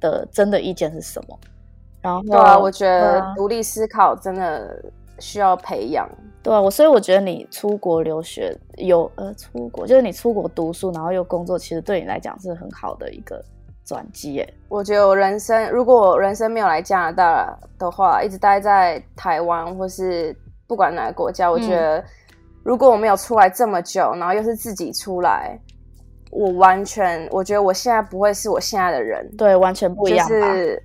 的真的意见是什么？然后对啊，我觉得独立思考真的需要培养。对啊，我所以我觉得你出国留学有呃出国，就是你出国读书，然后又工作，其实对你来讲是很好的一个转机耶。我觉得我人生如果我人生没有来加拿大的话，一直待在台湾或是不管哪个国家，我觉得如果我没有出来这么久，然后又是自己出来。我完全，我觉得我现在不会是我现在的人，对，完全不一样。就是，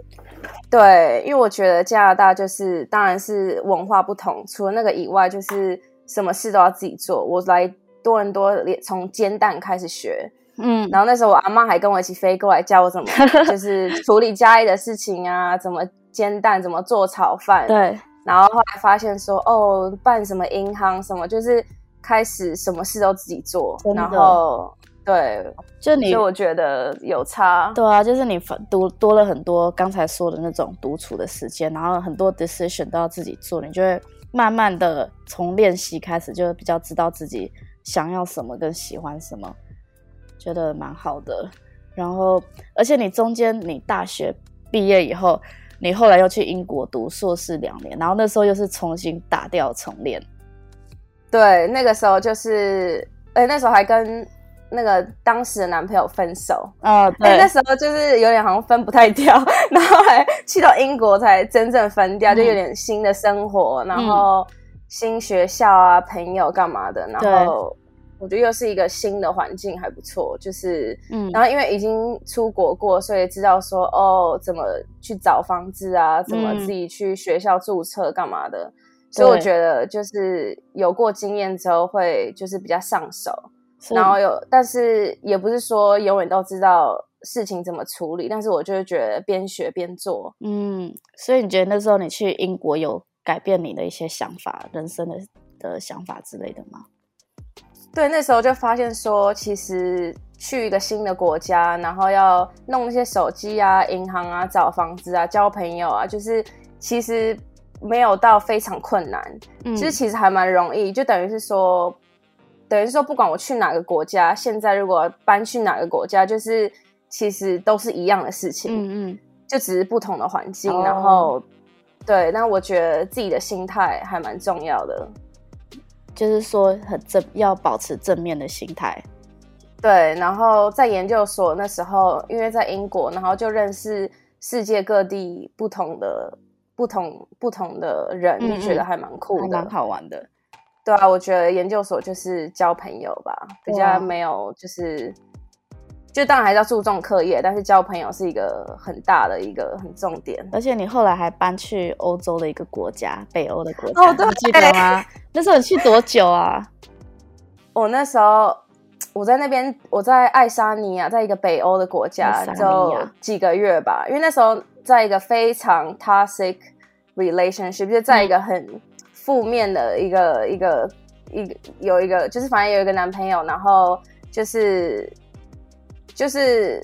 对，因为我觉得加拿大就是，当然是文化不同，除了那个以外，就是什么事都要自己做。我来多伦多，从煎蛋开始学，嗯，然后那时候我阿妈还跟我一起飞过来教我怎么，就是处理家里的事情啊，怎么煎蛋，怎么做炒饭，对。然后后来发现说，哦，办什么银行什么，就是开始什么事都自己做，然后。对，就你，就我觉得有差。对啊，就是你读多了很多刚才说的那种独处的时间，然后很多 decision 都要自己做，你就会慢慢的从练习开始，就会比较知道自己想要什么跟喜欢什么，觉得蛮好的。然后，而且你中间你大学毕业以后，你后来又去英国读硕士两年，然后那时候又是重新打掉重练。对，那个时候就是，哎，那时候还跟。那个当时的男朋友分手。啊，对、欸，那时候就是有点好像分不太掉，然后还去到英国才真正分掉，嗯、就有点新的生活，然后新学校啊，朋友干嘛的，然后我觉得又是一个新的环境，还不错，就是嗯，然后因为已经出国过，所以知道说哦，怎么去找房子啊，怎么自己去学校注册干嘛的，嗯、所以我觉得就是有过经验之后会就是比较上手。然后有，但是也不是说永远都知道事情怎么处理，但是我就是觉得边学边做。嗯，所以你觉得那时候你去英国有改变你的一些想法、人生的的想法之类的吗？对，那时候就发现说，其实去一个新的国家，然后要弄一些手机啊、银行啊、找房子啊、交朋友啊，就是其实没有到非常困难，嗯，其实其实还蛮容易，就等于是说，等于说，不管我去哪个国家，现在如果搬去哪个国家，就是其实都是一样的事情，嗯嗯，就只是不同的环境，哦、然后对，那我觉得自己的心态还蛮重要的。就是说，很正，要保持正面的心态。对，然后在研究所那时候，因为在英国，然后就认识世界各地不同的、不同不同的人，就觉得还蛮酷的，蛮好玩的。对啊，我觉得研究所就是交朋友吧，比较没有就是。就当然还是要注重课业，但是交朋友是一个很大的一个很重点。而且你后来还搬去欧洲的一个国家，北欧的国家，哦、对，你记得吗？那时候你去多久啊？我那时候我在那边，我在爱沙尼亚，在一个北欧的国家，就几个月吧。因为那时候在一个非常 toxic relationship，就在一个很负面的一个一个一个有一个，就是反正有一个男朋友，然后就是。就是，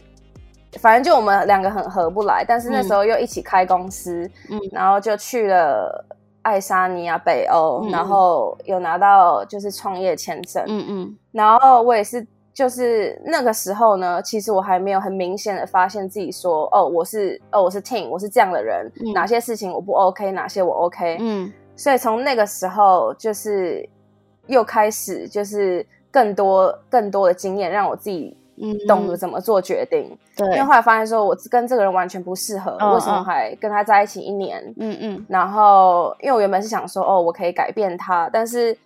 反正就我们两个很合不来，但是那时候又一起开公司，嗯，然后就去了爱沙尼亚北欧，嗯，然后有拿到就是创业签证，嗯嗯，然后我也是，就是那个时候呢，其实我还没有很明显的发现自己说，哦，我是，哦，我是 Ting，我是这样的人，嗯，哪些事情我不 OK，哪些我 OK，嗯，所以从那个时候就是又开始就是更多更多的经验，让我自己。嗯，懂得怎么做决定。对，因为后来发现说，我跟这个人完全不适合，哦、为什么还跟他在一起一年？嗯嗯。然后，因为我原本是想说，哦，我可以改变他，但是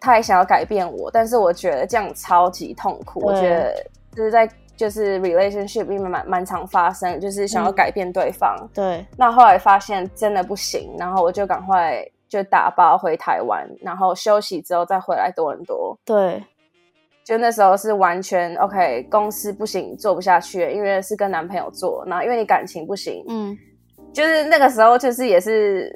他也想要改变我，但是我觉得这样超级痛苦。我觉得就是在就是 relationship 里面蛮蛮常发生，就是想要改变对方。嗯、对。那后来发现真的不行，然后我就赶快就打包回台湾，然后休息之后再回来多伦多。对。就那时候是完全 OK，公司不行，做不下去，因为是跟男朋友做，然后因为你感情不行，嗯，就是那个时候就是也是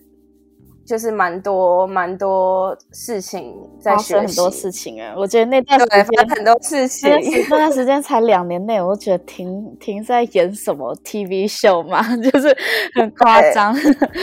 就是蛮多蛮多事情在学习，很多事情啊。我觉得那段时间很多事情，那段时间才两年内，我觉得停停在演什么 TV 秀嘛，就是很夸张，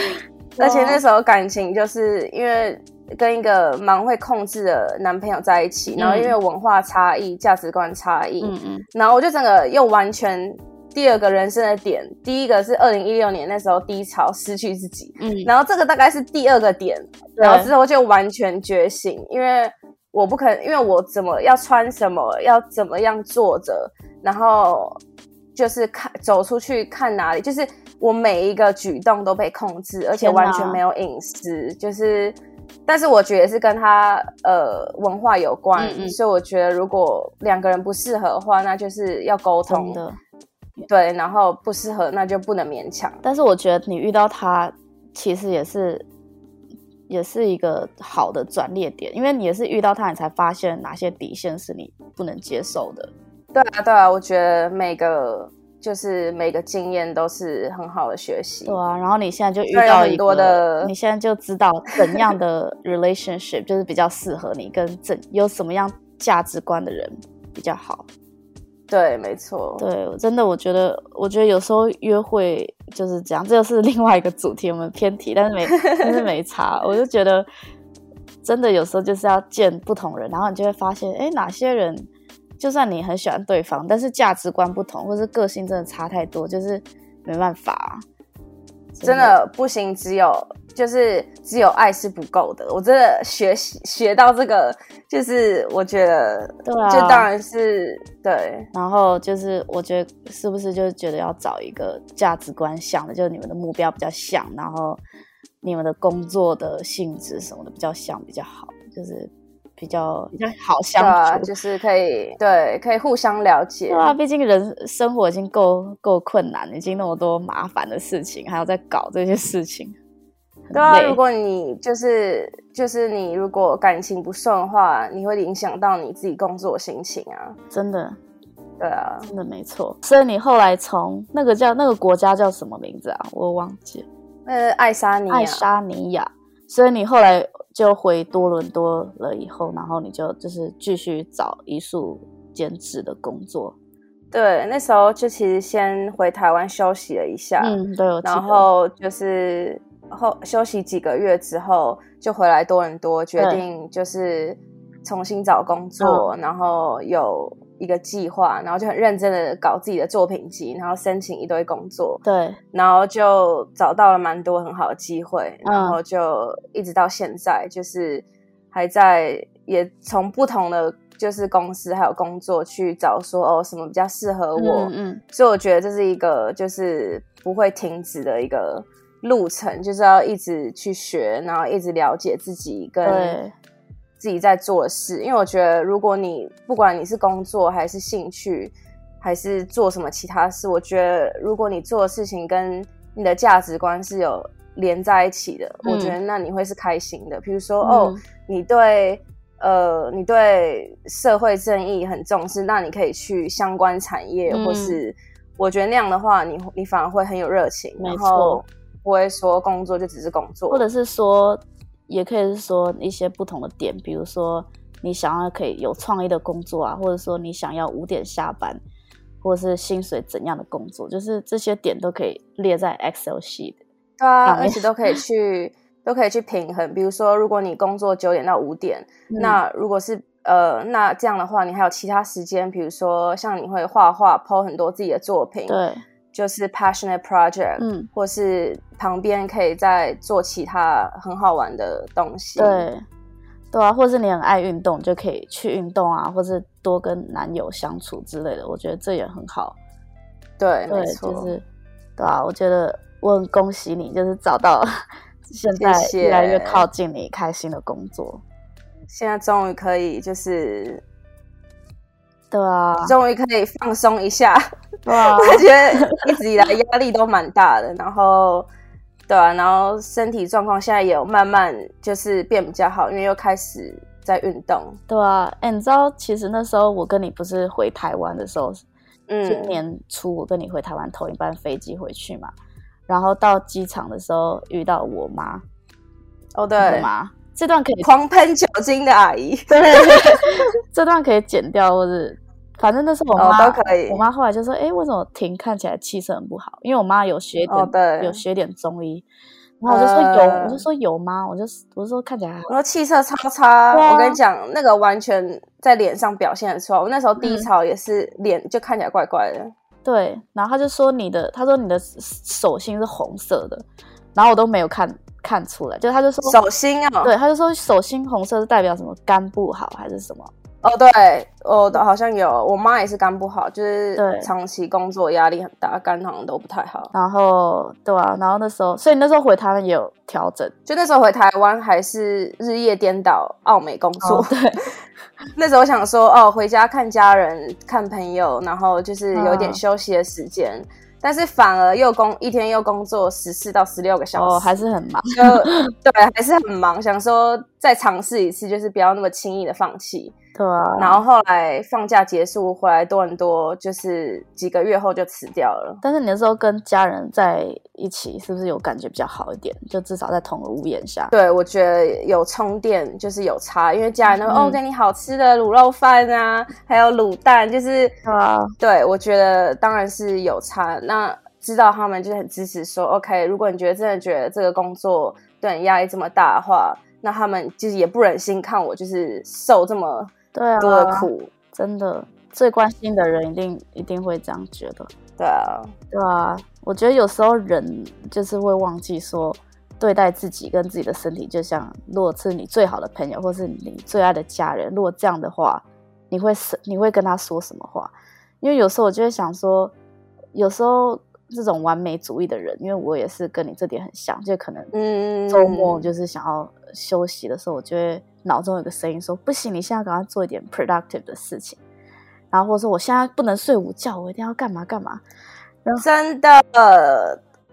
而且那时候感情就是因为。跟一个蛮会控制的男朋友在一起，然后因为文化差异、价值观差异，嗯嗯，然后我就整个又完全第二个人生的点，第一个是二零一六年那时候低潮失去自己，嗯，然后这个大概是第二个点，然后之后就完全觉醒，因为我不可能，因为我怎么要穿什么，要怎么样坐着，然后就是看走出去看哪里，就是我每一个举动都被控制，而且完全没有隐私，就是。但是我觉得是跟他呃文化有关，嗯。嗯，所以我觉得如果两个人不适合的话，那就是要沟通。的。对，然后不适合那就不能勉强。但是我觉得你遇到他，其实也是也是一个好的转捩点，因为你也是遇到他，你才发现哪些底线是你不能接受的。对啊，对啊，我觉得每个。就是每个经验都是很好的学习，对啊。然后你现在就遇到一个，的你现在就知道怎样的 relationship 就是比较适合你，跟怎有什么样价值观的人比较好。对，没错。对，真的，我觉得，我觉得有时候约会就是这样，这就是另外一个主题，我们偏题，但是没，但是没差。我就觉得，真的有时候就是要见不同人，然后你就会发现，哎，哪些人。就算你很喜欢对方，但是价值观不同，或是个性真的差太多，就是没办法啊，真的，真的不行。只有就是只有爱是不够的。我真的学习学到这个，就是我觉得，对啊，就当然是对。然后就是我觉得是不是就是觉得要找一个价值观像的，就是你们的目标比较像，然后你们的工作的性质什么的比较像比较好，就是。比较比较好相处，啊，就是可以对，可以互相了解。对啊，毕竟人生活已经够够困难，已经那么多麻烦的事情，还要再搞这些事情。对啊，如果你就是就是你如果感情不顺的话，你会影响到你自己工作心情啊。真的，对啊，真的没错。所以你后来从那个叫那个国家叫什么名字啊？我忘记了。呃，爱沙尼亚。爱沙尼亚。所以你后来。就回多伦多了以后，然后你就就是继续找艺术兼职的工作。对，那时候就其实先回台湾休息了一下，嗯，对，然后就是后休息几个月之后，就回来多伦多，决定就是重新找工作，然后有一个计划，然后就很认真的搞自己的作品集，然后申请一堆工作，对，然后就找到了蛮多很好的机会，然后就一直到现在，就是还在也从不同的。就是公司还有工作去找说哦什么比较适合我，嗯，嗯，所以我觉得这是一个就是不会停止的一个路程，就是要一直去学，然后一直了解自己跟自己在做的事。因为我觉得如果你不管你是工作还是兴趣还是做什么其他事，我觉得如果你做的事情跟你的价值观是有连在一起的，嗯，我觉得那你会是开心的。比如说，嗯，哦，你对。呃，你对社会正义很重视，那你可以去相关产业，嗯、或是我觉得那样的话，你你反而会很有热情，然后不会说工作就只是工作，或者是说，也可以是说一些不同的点，比如说你想要可以有创意的工作啊，或者说你想要五点下班，或者是薪水怎样的工作，就是这些点都可以列在 Excel sheet，对啊，而且都可以去。都可以去平衡，比如说，如果你工作九点到五点，嗯，那如果是呃，那这样的话，你还有其他时间，比如说像你会画画，po 很多自己的作品，对，就是 passionate project，嗯，或是旁边可以再做其他很好玩的东西，对，对啊，或是你很爱运动，就可以去运动啊，或是多跟男友相处之类的，我觉得这也很好，对，对，没错，就是对啊，我觉得我很恭喜你，就是找到。现在越来越靠近你开心的工作，现在终于可以就是，对啊，终于可以放松一下。对啊，我觉得一直以来压力都蛮大的，然后对啊，然后身体状况现在也有慢慢就是变比较好，因为又开始在运动。对啊，哎，你知道其实那时候我跟你不是回台湾的时候，嗯，今年初我跟你回台湾同一班飞机回去嘛。然后到机场的时候遇到我妈，哦对，我妈这段可以狂喷酒精的阿姨，对，这段可以剪掉，或者反正那是我妈、哦、都可以。我妈后来就说：“哎，为什么婷看起来气色很不好？”因为我妈有学点，哦、对有学点中医。然后我就说有，呃、我就说有吗？我就我就说看起来我说气色超差。啊、我跟你讲，那个完全在脸上表现的出来。我那时候低潮也是脸、嗯、就看起来怪怪的。对，然后他就说你的，他说你的手心是红色的，然后我都没有看看出来，就他就说手心啊，对，他就说手心红色是代表什么肝不好还是什么？哦，对，哦，好像有，我妈也是肝不好，就是长期工作压力很大，肝好像都不太好。然后对啊，然后那时候，所以那时候回台湾也有调整，就那时候回台湾还是日夜颠倒，澳美工作。哦、对。那时候想说哦，回家看家人、看朋友，然后就是有点休息的时间，嗯、但是反而又工一天又工作十四到十六个小时，哦，还是很忙。就对，还是很忙。想说再尝试一次，就是不要那么轻易的放弃。对啊，然后后来放假结束回来多伦多，就是几个月后就辞掉了。但是你那时候跟家人在一起，是不是有感觉比较好一点？就至少在同个屋檐下。对，我觉得有充电就是有差，因为家人都、嗯、哦给你好吃的卤肉饭啊，还有卤蛋，就是啊，对我觉得当然是有差。那知道他们就很支持说，说 OK，如果你觉得真的觉得这个工作对你压力这么大的话，那他们就是也不忍心看我就是受这么。对啊，多的苦，真的最关心的人一定一定会这样觉得。对啊，对啊，我觉得有时候人就是会忘记说，对待自己跟自己的身体，就像如果是你最好的朋友，或是你最爱的家人，如果这样的话，你会是你会跟他说什么话？因为有时候我就会想说，有时候这种完美主义的人，因为我也是跟你这点很像，就可能嗯周末就是想要休息的时候，我就会。脑中有个声音说：“不行，你现在赶快做一点 productive 的事情。”然后或者说：“我现在不能睡午觉，我一定要干嘛干嘛。”真的，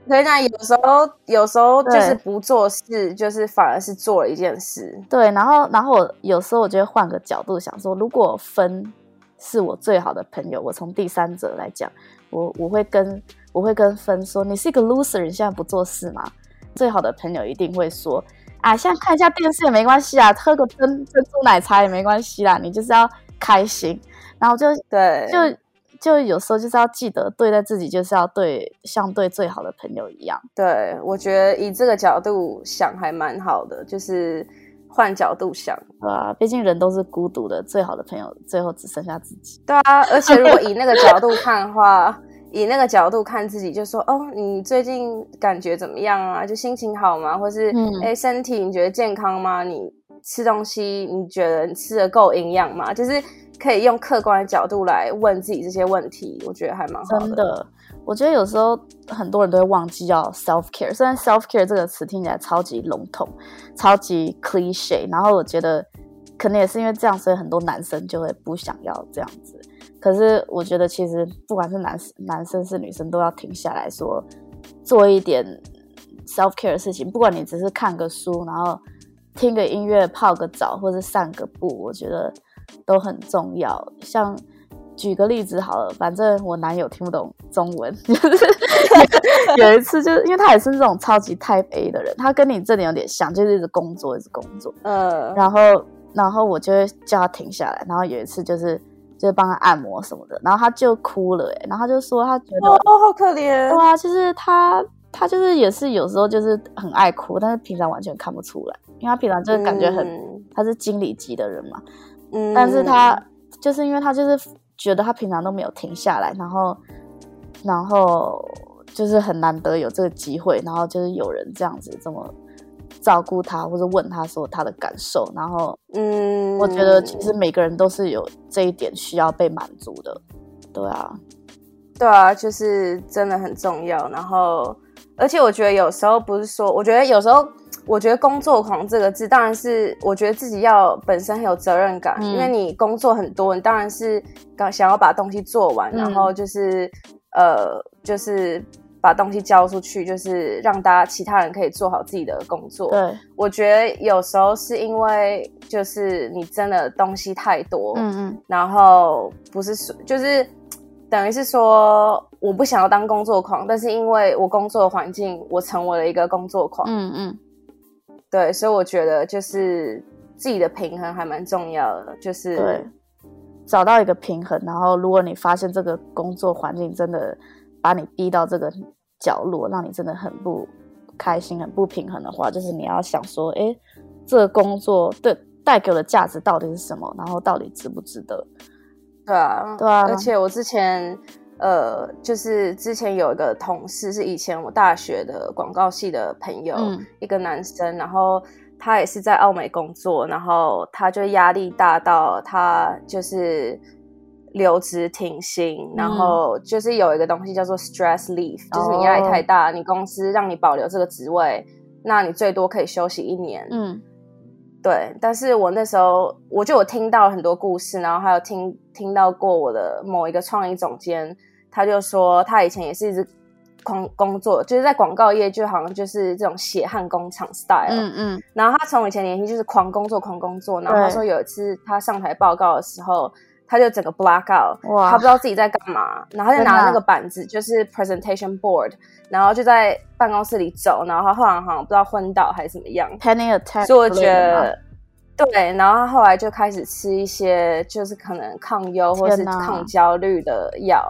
所以讲有时候有时候就是不做事，就是反而是做了一件事。对，然后然后我有时候我就会换个角度想说，如果分是我最好的朋友，我从第三者来讲，我我会跟我会跟分说：“你是一个 loser，你现在不做事吗？”最好的朋友一定会说。啊，现在看一下电视也没关系啊，喝个珍珍珠奶茶也没关系啦，你就是要开心，然后就对，就就有时候就是要记得对待自己，就是要对像对最好的朋友一样。对，我觉得以这个角度想还蛮好的，就是换角度想，对啊，毕竟人都是孤独的，最好的朋友最后只剩下自己。对啊，而且如果以那个角度看的话。以那个角度看自己，就说哦，你最近感觉怎么样啊？就心情好吗？或是哎、嗯欸，身体你觉得健康吗？你吃东西你觉得你吃的够营养吗？就是可以用客观的角度来问自己这些问题，我觉得还蛮好的。真的，我觉得有时候很多人都会忘记要 self care，虽然 self care 这个词听起来超级笼统、超级 cliche，然后我觉得可能也是因为这样，所以很多男生就会不想要这样子。可是我觉得，其实不管是男男生是女生，都要停下来说，做一点 self care 的事情。不管你只是看个书，然后听个音乐、泡个澡，或者散个步，我觉得都很重要。像举个例子好了，反正我男友听不懂中文，就 是有一次，就是因为他也是这种超级 type A 的人，他跟你这点有点像，就是一直工作，一直工作。嗯，然后然后我就会叫他停下来，然后有一次就是。就帮他按摩什么的，然后他就哭了，哎，然后他就说他觉得哦，好可怜，对啊，就是他他就是也是有时候就是很爱哭，但是平常完全看不出来，因为他平常就是感觉很、嗯、他是经理级的人嘛，嗯，但是他就是因为他就是觉得他平常都没有停下来，然后然后就是很难得有这个机会，然后就是有人这样子这么。照顾他，或者问他说他的感受，然后，嗯，我觉得其实每个人都是有这一点需要被满足的，对啊，对啊，就是真的很重要。然后，而且我觉得有时候不是说，我觉得有时候，我觉得工作狂这个字，当然是我觉得自己要本身很有责任感，嗯，因为你工作很多，你当然是刚想要把东西做完，然后就是，嗯，呃，就是。把东西交出去，就是让大家其他人可以做好自己的工作。对，我觉得有时候是因为就是你真的东西太多，嗯嗯，然后不是说就是等于是说我不想要当工作狂，但是因为我工作环境，我成为了一个工作狂，嗯嗯，对，所以我觉得就是自己的平衡还蛮重要的，就是对，找到一个平衡。然后如果你发现这个工作环境真的把你逼到这个。角落让你真的很不开心、很不平衡的话，就是你要想说，哎，这个工作对带给我的价值到底是什么？然后到底值不值得？对啊，对啊。而且我之前，呃，就是之前有一个同事是以前我大学的广告系的朋友，嗯，一个男生，然后他也是在澳美工作，然后他就压力大到他就是。留职停薪，然后就是有一个东西叫做 stress leave，嗯，就是你压力太大，你公司让你保留这个职位，那你最多可以休息一年。嗯，对。但是我那时候我就有听到很多故事，然后还有听听到过我的某一个创意总监，他就说他以前也是一直工工作，就是在广告业就好像就是这种血汗工厂 style。嗯嗯。然后他从以前年轻就是狂工作狂工作，然后他说有一次他上台报告的时候。他就整个 black out，他不知道自己在干嘛，然后他就拿了那个板子，就是 presentation board，然后就在办公室里走，然后他后来好像不知道昏倒还是怎么样，panic attack，所以我觉得对，然后他后来就开始吃一些就是可能抗忧或是抗焦虑的药，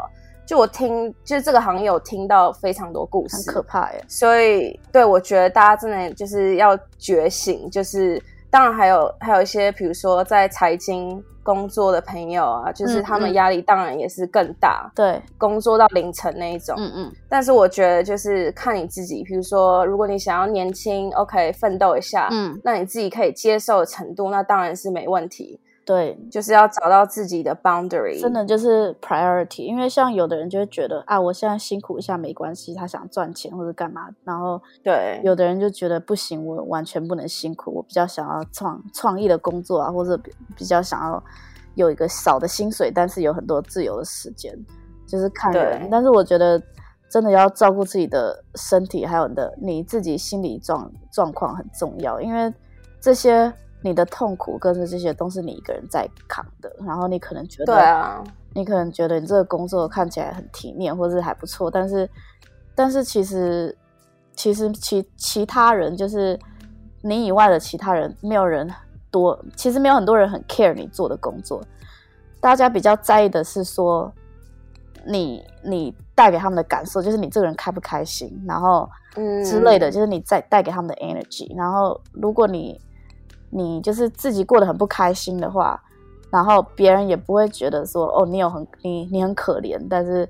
就我听就是这个行业有听到非常多故事，很可怕耶，所以对我觉得大家真的就是要觉醒，就是当然还有还有一些比如说在财经。工作的朋友啊，就是他们压力当然也是更大，对、嗯，工作到凌晨那一种，嗯嗯。但是我觉得就是看你自己，比如说如果你想要年轻，OK，奋斗一下，嗯，那你自己可以接受的程度，那当然是没问题。对，就是要找到自己的 boundary，真的就是 priority。因为像有的人就会觉得啊，我现在辛苦一下没关系，他想赚钱或者干嘛。然后对，有的人就觉得不行，我完全不能辛苦，我比较想要创创意的工作啊，或者比较想要有一个少的薪水，但是有很多自由的时间，就是看人。但是我觉得真的要照顾自己的身体，还有你的你自己心理状状况很重要，因为这些。你的痛苦跟着这些都是你一个人在扛的，然后你可能觉得，对啊，你可能觉得你这个工作看起来很体面，或者是还不错，但是，但是其实，其实其其他人就是你以外的其他人，没有人多，其实没有很多人很 care 你做的工作。大家比较在意的是说，你你带给他们的感受，就是你这个人开不开心，然后嗯之类的，就是你在带给他们的 energy。然后如果你你就是自己过得很不开心的话，然后别人也不会觉得说哦，你有很你你很可怜，但是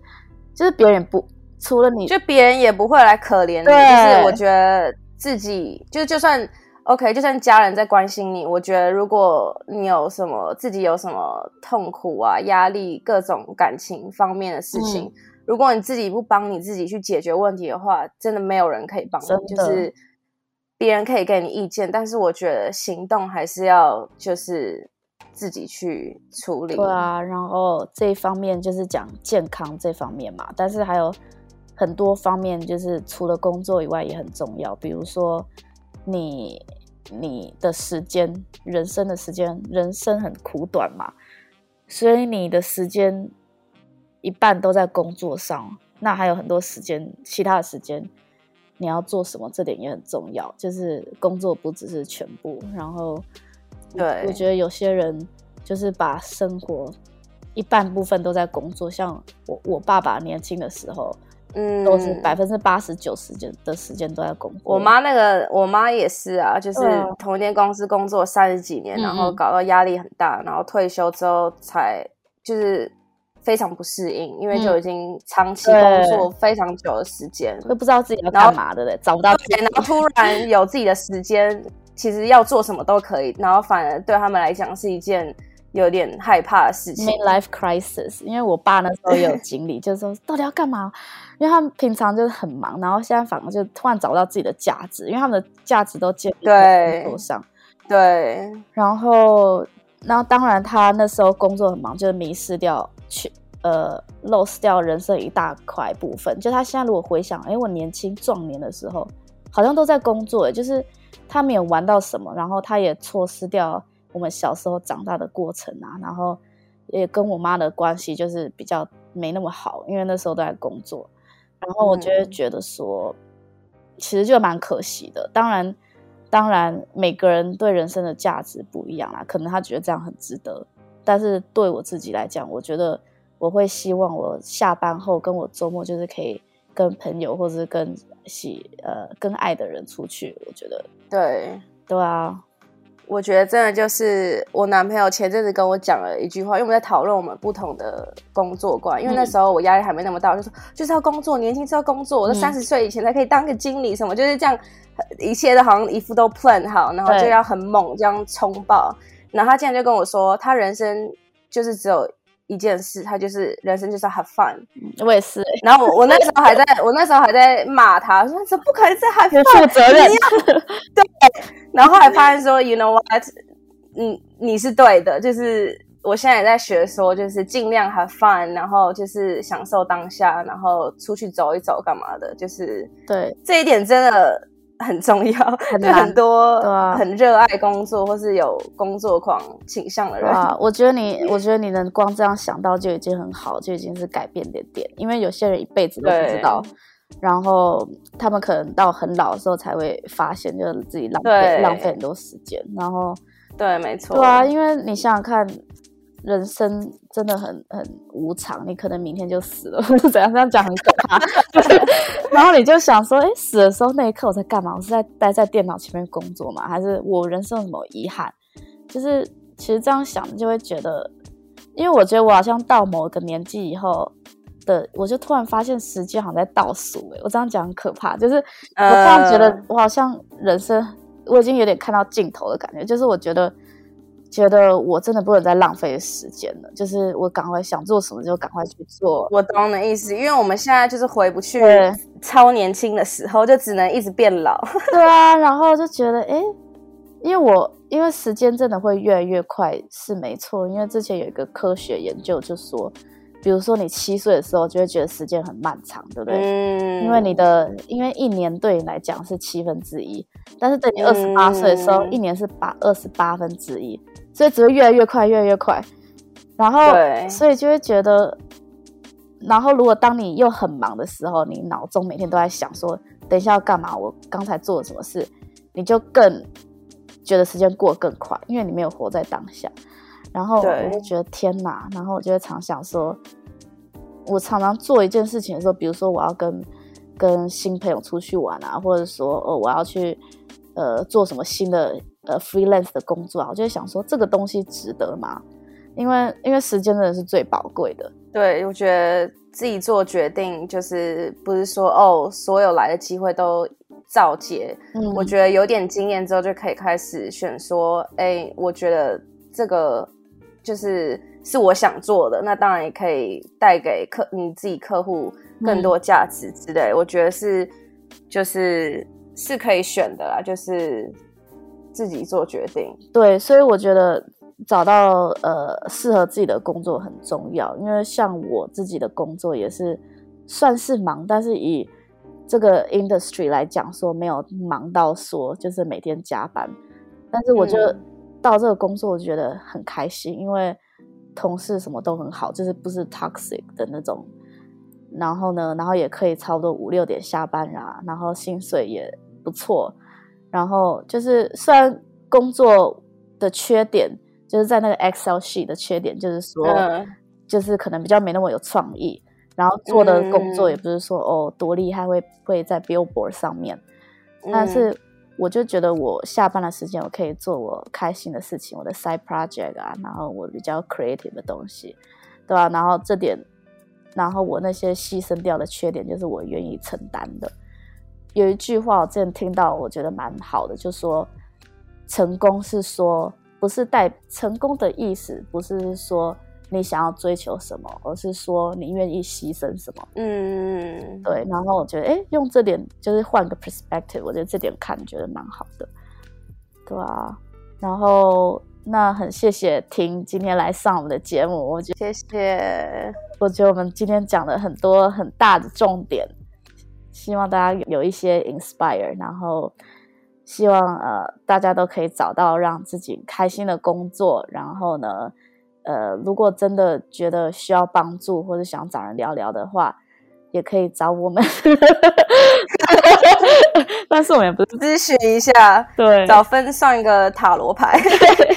就是别人不除了你，就别人也不会来可怜你。就是我觉得自己就就算。OK，就算家人在关心你，我觉得如果你有什么自己有什么痛苦啊、压力、各种感情方面的事情，嗯、如果你自己不帮你自己去解决问题的话，真的没有人可以帮你。就是别人可以给你意见，但是我觉得行动还是要就是自己去处理。对啊，然后这一方面就是讲健康这方面嘛，但是还有很多方面，就是除了工作以外也很重要，比如说。你你的时间，人生的时间，人生很苦短嘛，所以你的时间一半都在工作上，那还有很多时间，其他的时间你要做什么？这点也很重要，就是工作不只是全部。然后，对，我觉得有些人就是把生活一半部分都在工作，像我我爸爸年轻的时候。嗯，都是百分之八十九十的时间都在工作。我妈那个，我妈也是啊，就是同一间公司工作三十几年，嗯、然后搞到压力很大，然后退休之后才就是非常不适应，因为就已经长期工作非常久的时间，都不知道自己要干嘛的嘞，找不到钱，然后突然有自己的时间，其实要做什么都可以，然后反而对他们来讲是一件。有点害怕的事情，midlife crisis。因为我爸那时候也有经历，就是说到底要干嘛？因为他们平常就是很忙，然后现在反而就突然找不到自己的价值，因为他们的价值都建立在工作上。对，对，然后，然后当然他那时候工作很忙，就是迷失掉去呃，lost 掉人生一大块部分。就他现在如果回想，哎，我年轻壮年的时候好像都在工作，就是他没有玩到什么，然后他也错失掉。我们小时候长大的过程啊，然后也跟我妈的关系就是比较没那么好，因为那时候都在工作。然后我就会觉得说，嗯、其实就蛮可惜的。当然，当然每个人对人生的价值不一样啦，可能他觉得这样很值得。但是对我自己来讲，我觉得我会希望我下班后跟我周末就是可以跟朋友或者是跟喜呃跟爱的人出去。我觉得对对啊。我觉得真的就是我男朋友前阵子跟我讲了一句话，因为我们在讨论我们不同的工作观。因为那时候我压力还没那么大，我就说就是要工作，年轻是要工作，我都三十岁以前才可以当个经理，什么、嗯、就是这样，一切都好像一副都 plan 好，然后就要很猛这样冲爆。然后他竟然就跟我说，他人生就是只有一件事，他就是人生就是要 have fun。我也是、欸，然后我我那时候还在我那时候还在骂他，说怎么不可以再 have fun？负责任，对。然后后来发现说，you know what，你你是对的，就是我现在也在学说，就是尽量 have fun，然后就是享受当下，然后出去走一走，干嘛的，就是对这一点真的很重要，很对很多对啊，很热爱工作或是有工作狂倾向的人啊，我觉得你，我觉得你能光这样想到就已经很好，就已经是改变点点，因为有些人一辈子都不知道。然后他们可能到很老的时候才会发现，就是自己浪费浪费很多时间。然后，对，没错，对啊，因为你想想看，人生真的很很无常，你可能明天就死了，怎样？这样讲很可怕。然后你就想说，哎，死的时候那一刻我在干嘛？我是在待在电脑前面工作吗？还是我人生有什么遗憾？就是其实这样想，你就会觉得，因为我觉得我好像到某个年纪以后。的，我就突然发现时间好像在倒数，哎，我这样讲很可怕，就是我突然觉得我好像人生我已经有点看到尽头的感觉，就是我觉得觉得我真的不能再浪费时间了，就是我赶快想做什么就赶快去做。我懂你的意思，因为我们现在就是回不去超年轻的时候，就只能一直变老。对啊，然后就觉得哎，因为我因为时间真的会越来越快，是没错，因为之前有一个科学研究就说。比如说，你七岁的时候就会觉得时间很漫长，对不对？嗯。因为你的，因为一年对你来讲是七分之一，但是等你二十八岁的时候，嗯、一年是八二十八分之一，所以只会越来越快，越来越快。然后，所以就会觉得，然后如果当你又很忙的时候，你脑中每天都在想说，等一下要干嘛？我刚才做了什么事？你就更觉得时间过得更快，因为你没有活在当下。然后我就觉得天哪，然后我就会常想说，我常常做一件事情的时候，比如说我要跟跟新朋友出去玩啊，或者说哦我要去呃做什么新的呃 freelance 的工作啊，我就会想说这个东西值得吗？因为因为时间真的是最宝贵的。对，我觉得自己做决定就是不是说哦所有来的机会都照接。嗯，我觉得有点经验之后就可以开始选说，哎，我觉得这个就是是我想做的，那当然也可以带给客你自己客户更多价值之类。嗯，我觉得是就是是可以选的啦，就是自己做决定。对，所以我觉得。找到呃适合自己的工作很重要，因为像我自己的工作也是算是忙，但是以这个 industry 来讲说没有忙到说就是每天加班，但是我就到这个工作我觉得很开心，嗯，因为同事什么都很好，就是不是 toxic 的那种，然后呢，然后也可以差不多五六点下班啊，然后薪水也不错，然后就是虽然工作的缺点。就是在那个 Excel sheet 的缺点，就是说，嗯、就是可能比较没那么有创意，然后做的工作也不是说、嗯、哦多厉害，会会在 Billboard 上面。但是我就觉得我下班的时间，我可以做我开心的事情，我的 side project 啊，然后我比较 creative 的东西，对吧？然后这点，然后我那些牺牲掉的缺点，就是我愿意承担的。有一句话我之前听到，我觉得蛮好的，就说成功是说。不是代成功的意思，不是说你想要追求什么，而是说你愿意牺牲什么。嗯，对。然后我觉得，哎，用这点就是换个 perspective，我觉得这点看觉得蛮好的，对啊。然后那很谢谢婷今天来上我们的节目，我觉得谢谢。我觉得我们今天讲了很多很大的重点，希望大家有一些 inspire，然后。希望呃大家都可以找到让自己开心的工作，然后呢，呃，如果真的觉得需要帮助或者想找人聊聊的话，也可以找我们。但是我们也不是咨询一下，对，找分上一个塔罗牌。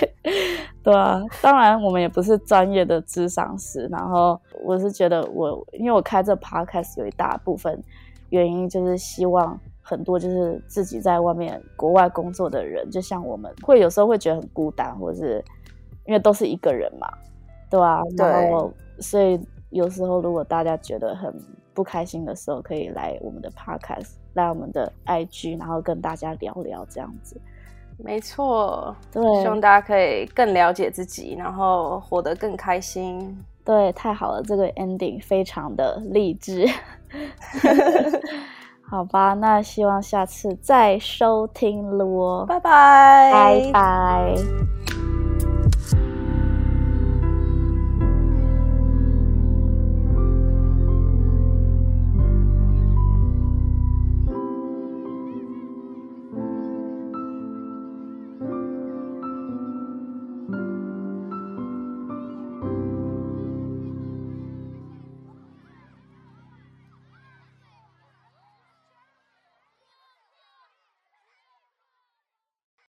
对啊，当然我们也不是专业的智商师。然后我是觉得我，因为我开这 podcast 有一大部分原因就是希望。很多就是自己在外面国外工作的人，就像我们会有时候会觉得很孤单，或者是因为都是一个人嘛，对啊？然后所以有时候如果大家觉得很不开心的时候，可以来我们的 podcast，来我们的 IG，然后跟大家聊聊这样子。没错，对，希望大家可以更了解自己，然后活得更开心。对，太好了，这个 ending 非常的励志。好吧，那希望下次再收听咯，拜拜，拜拜。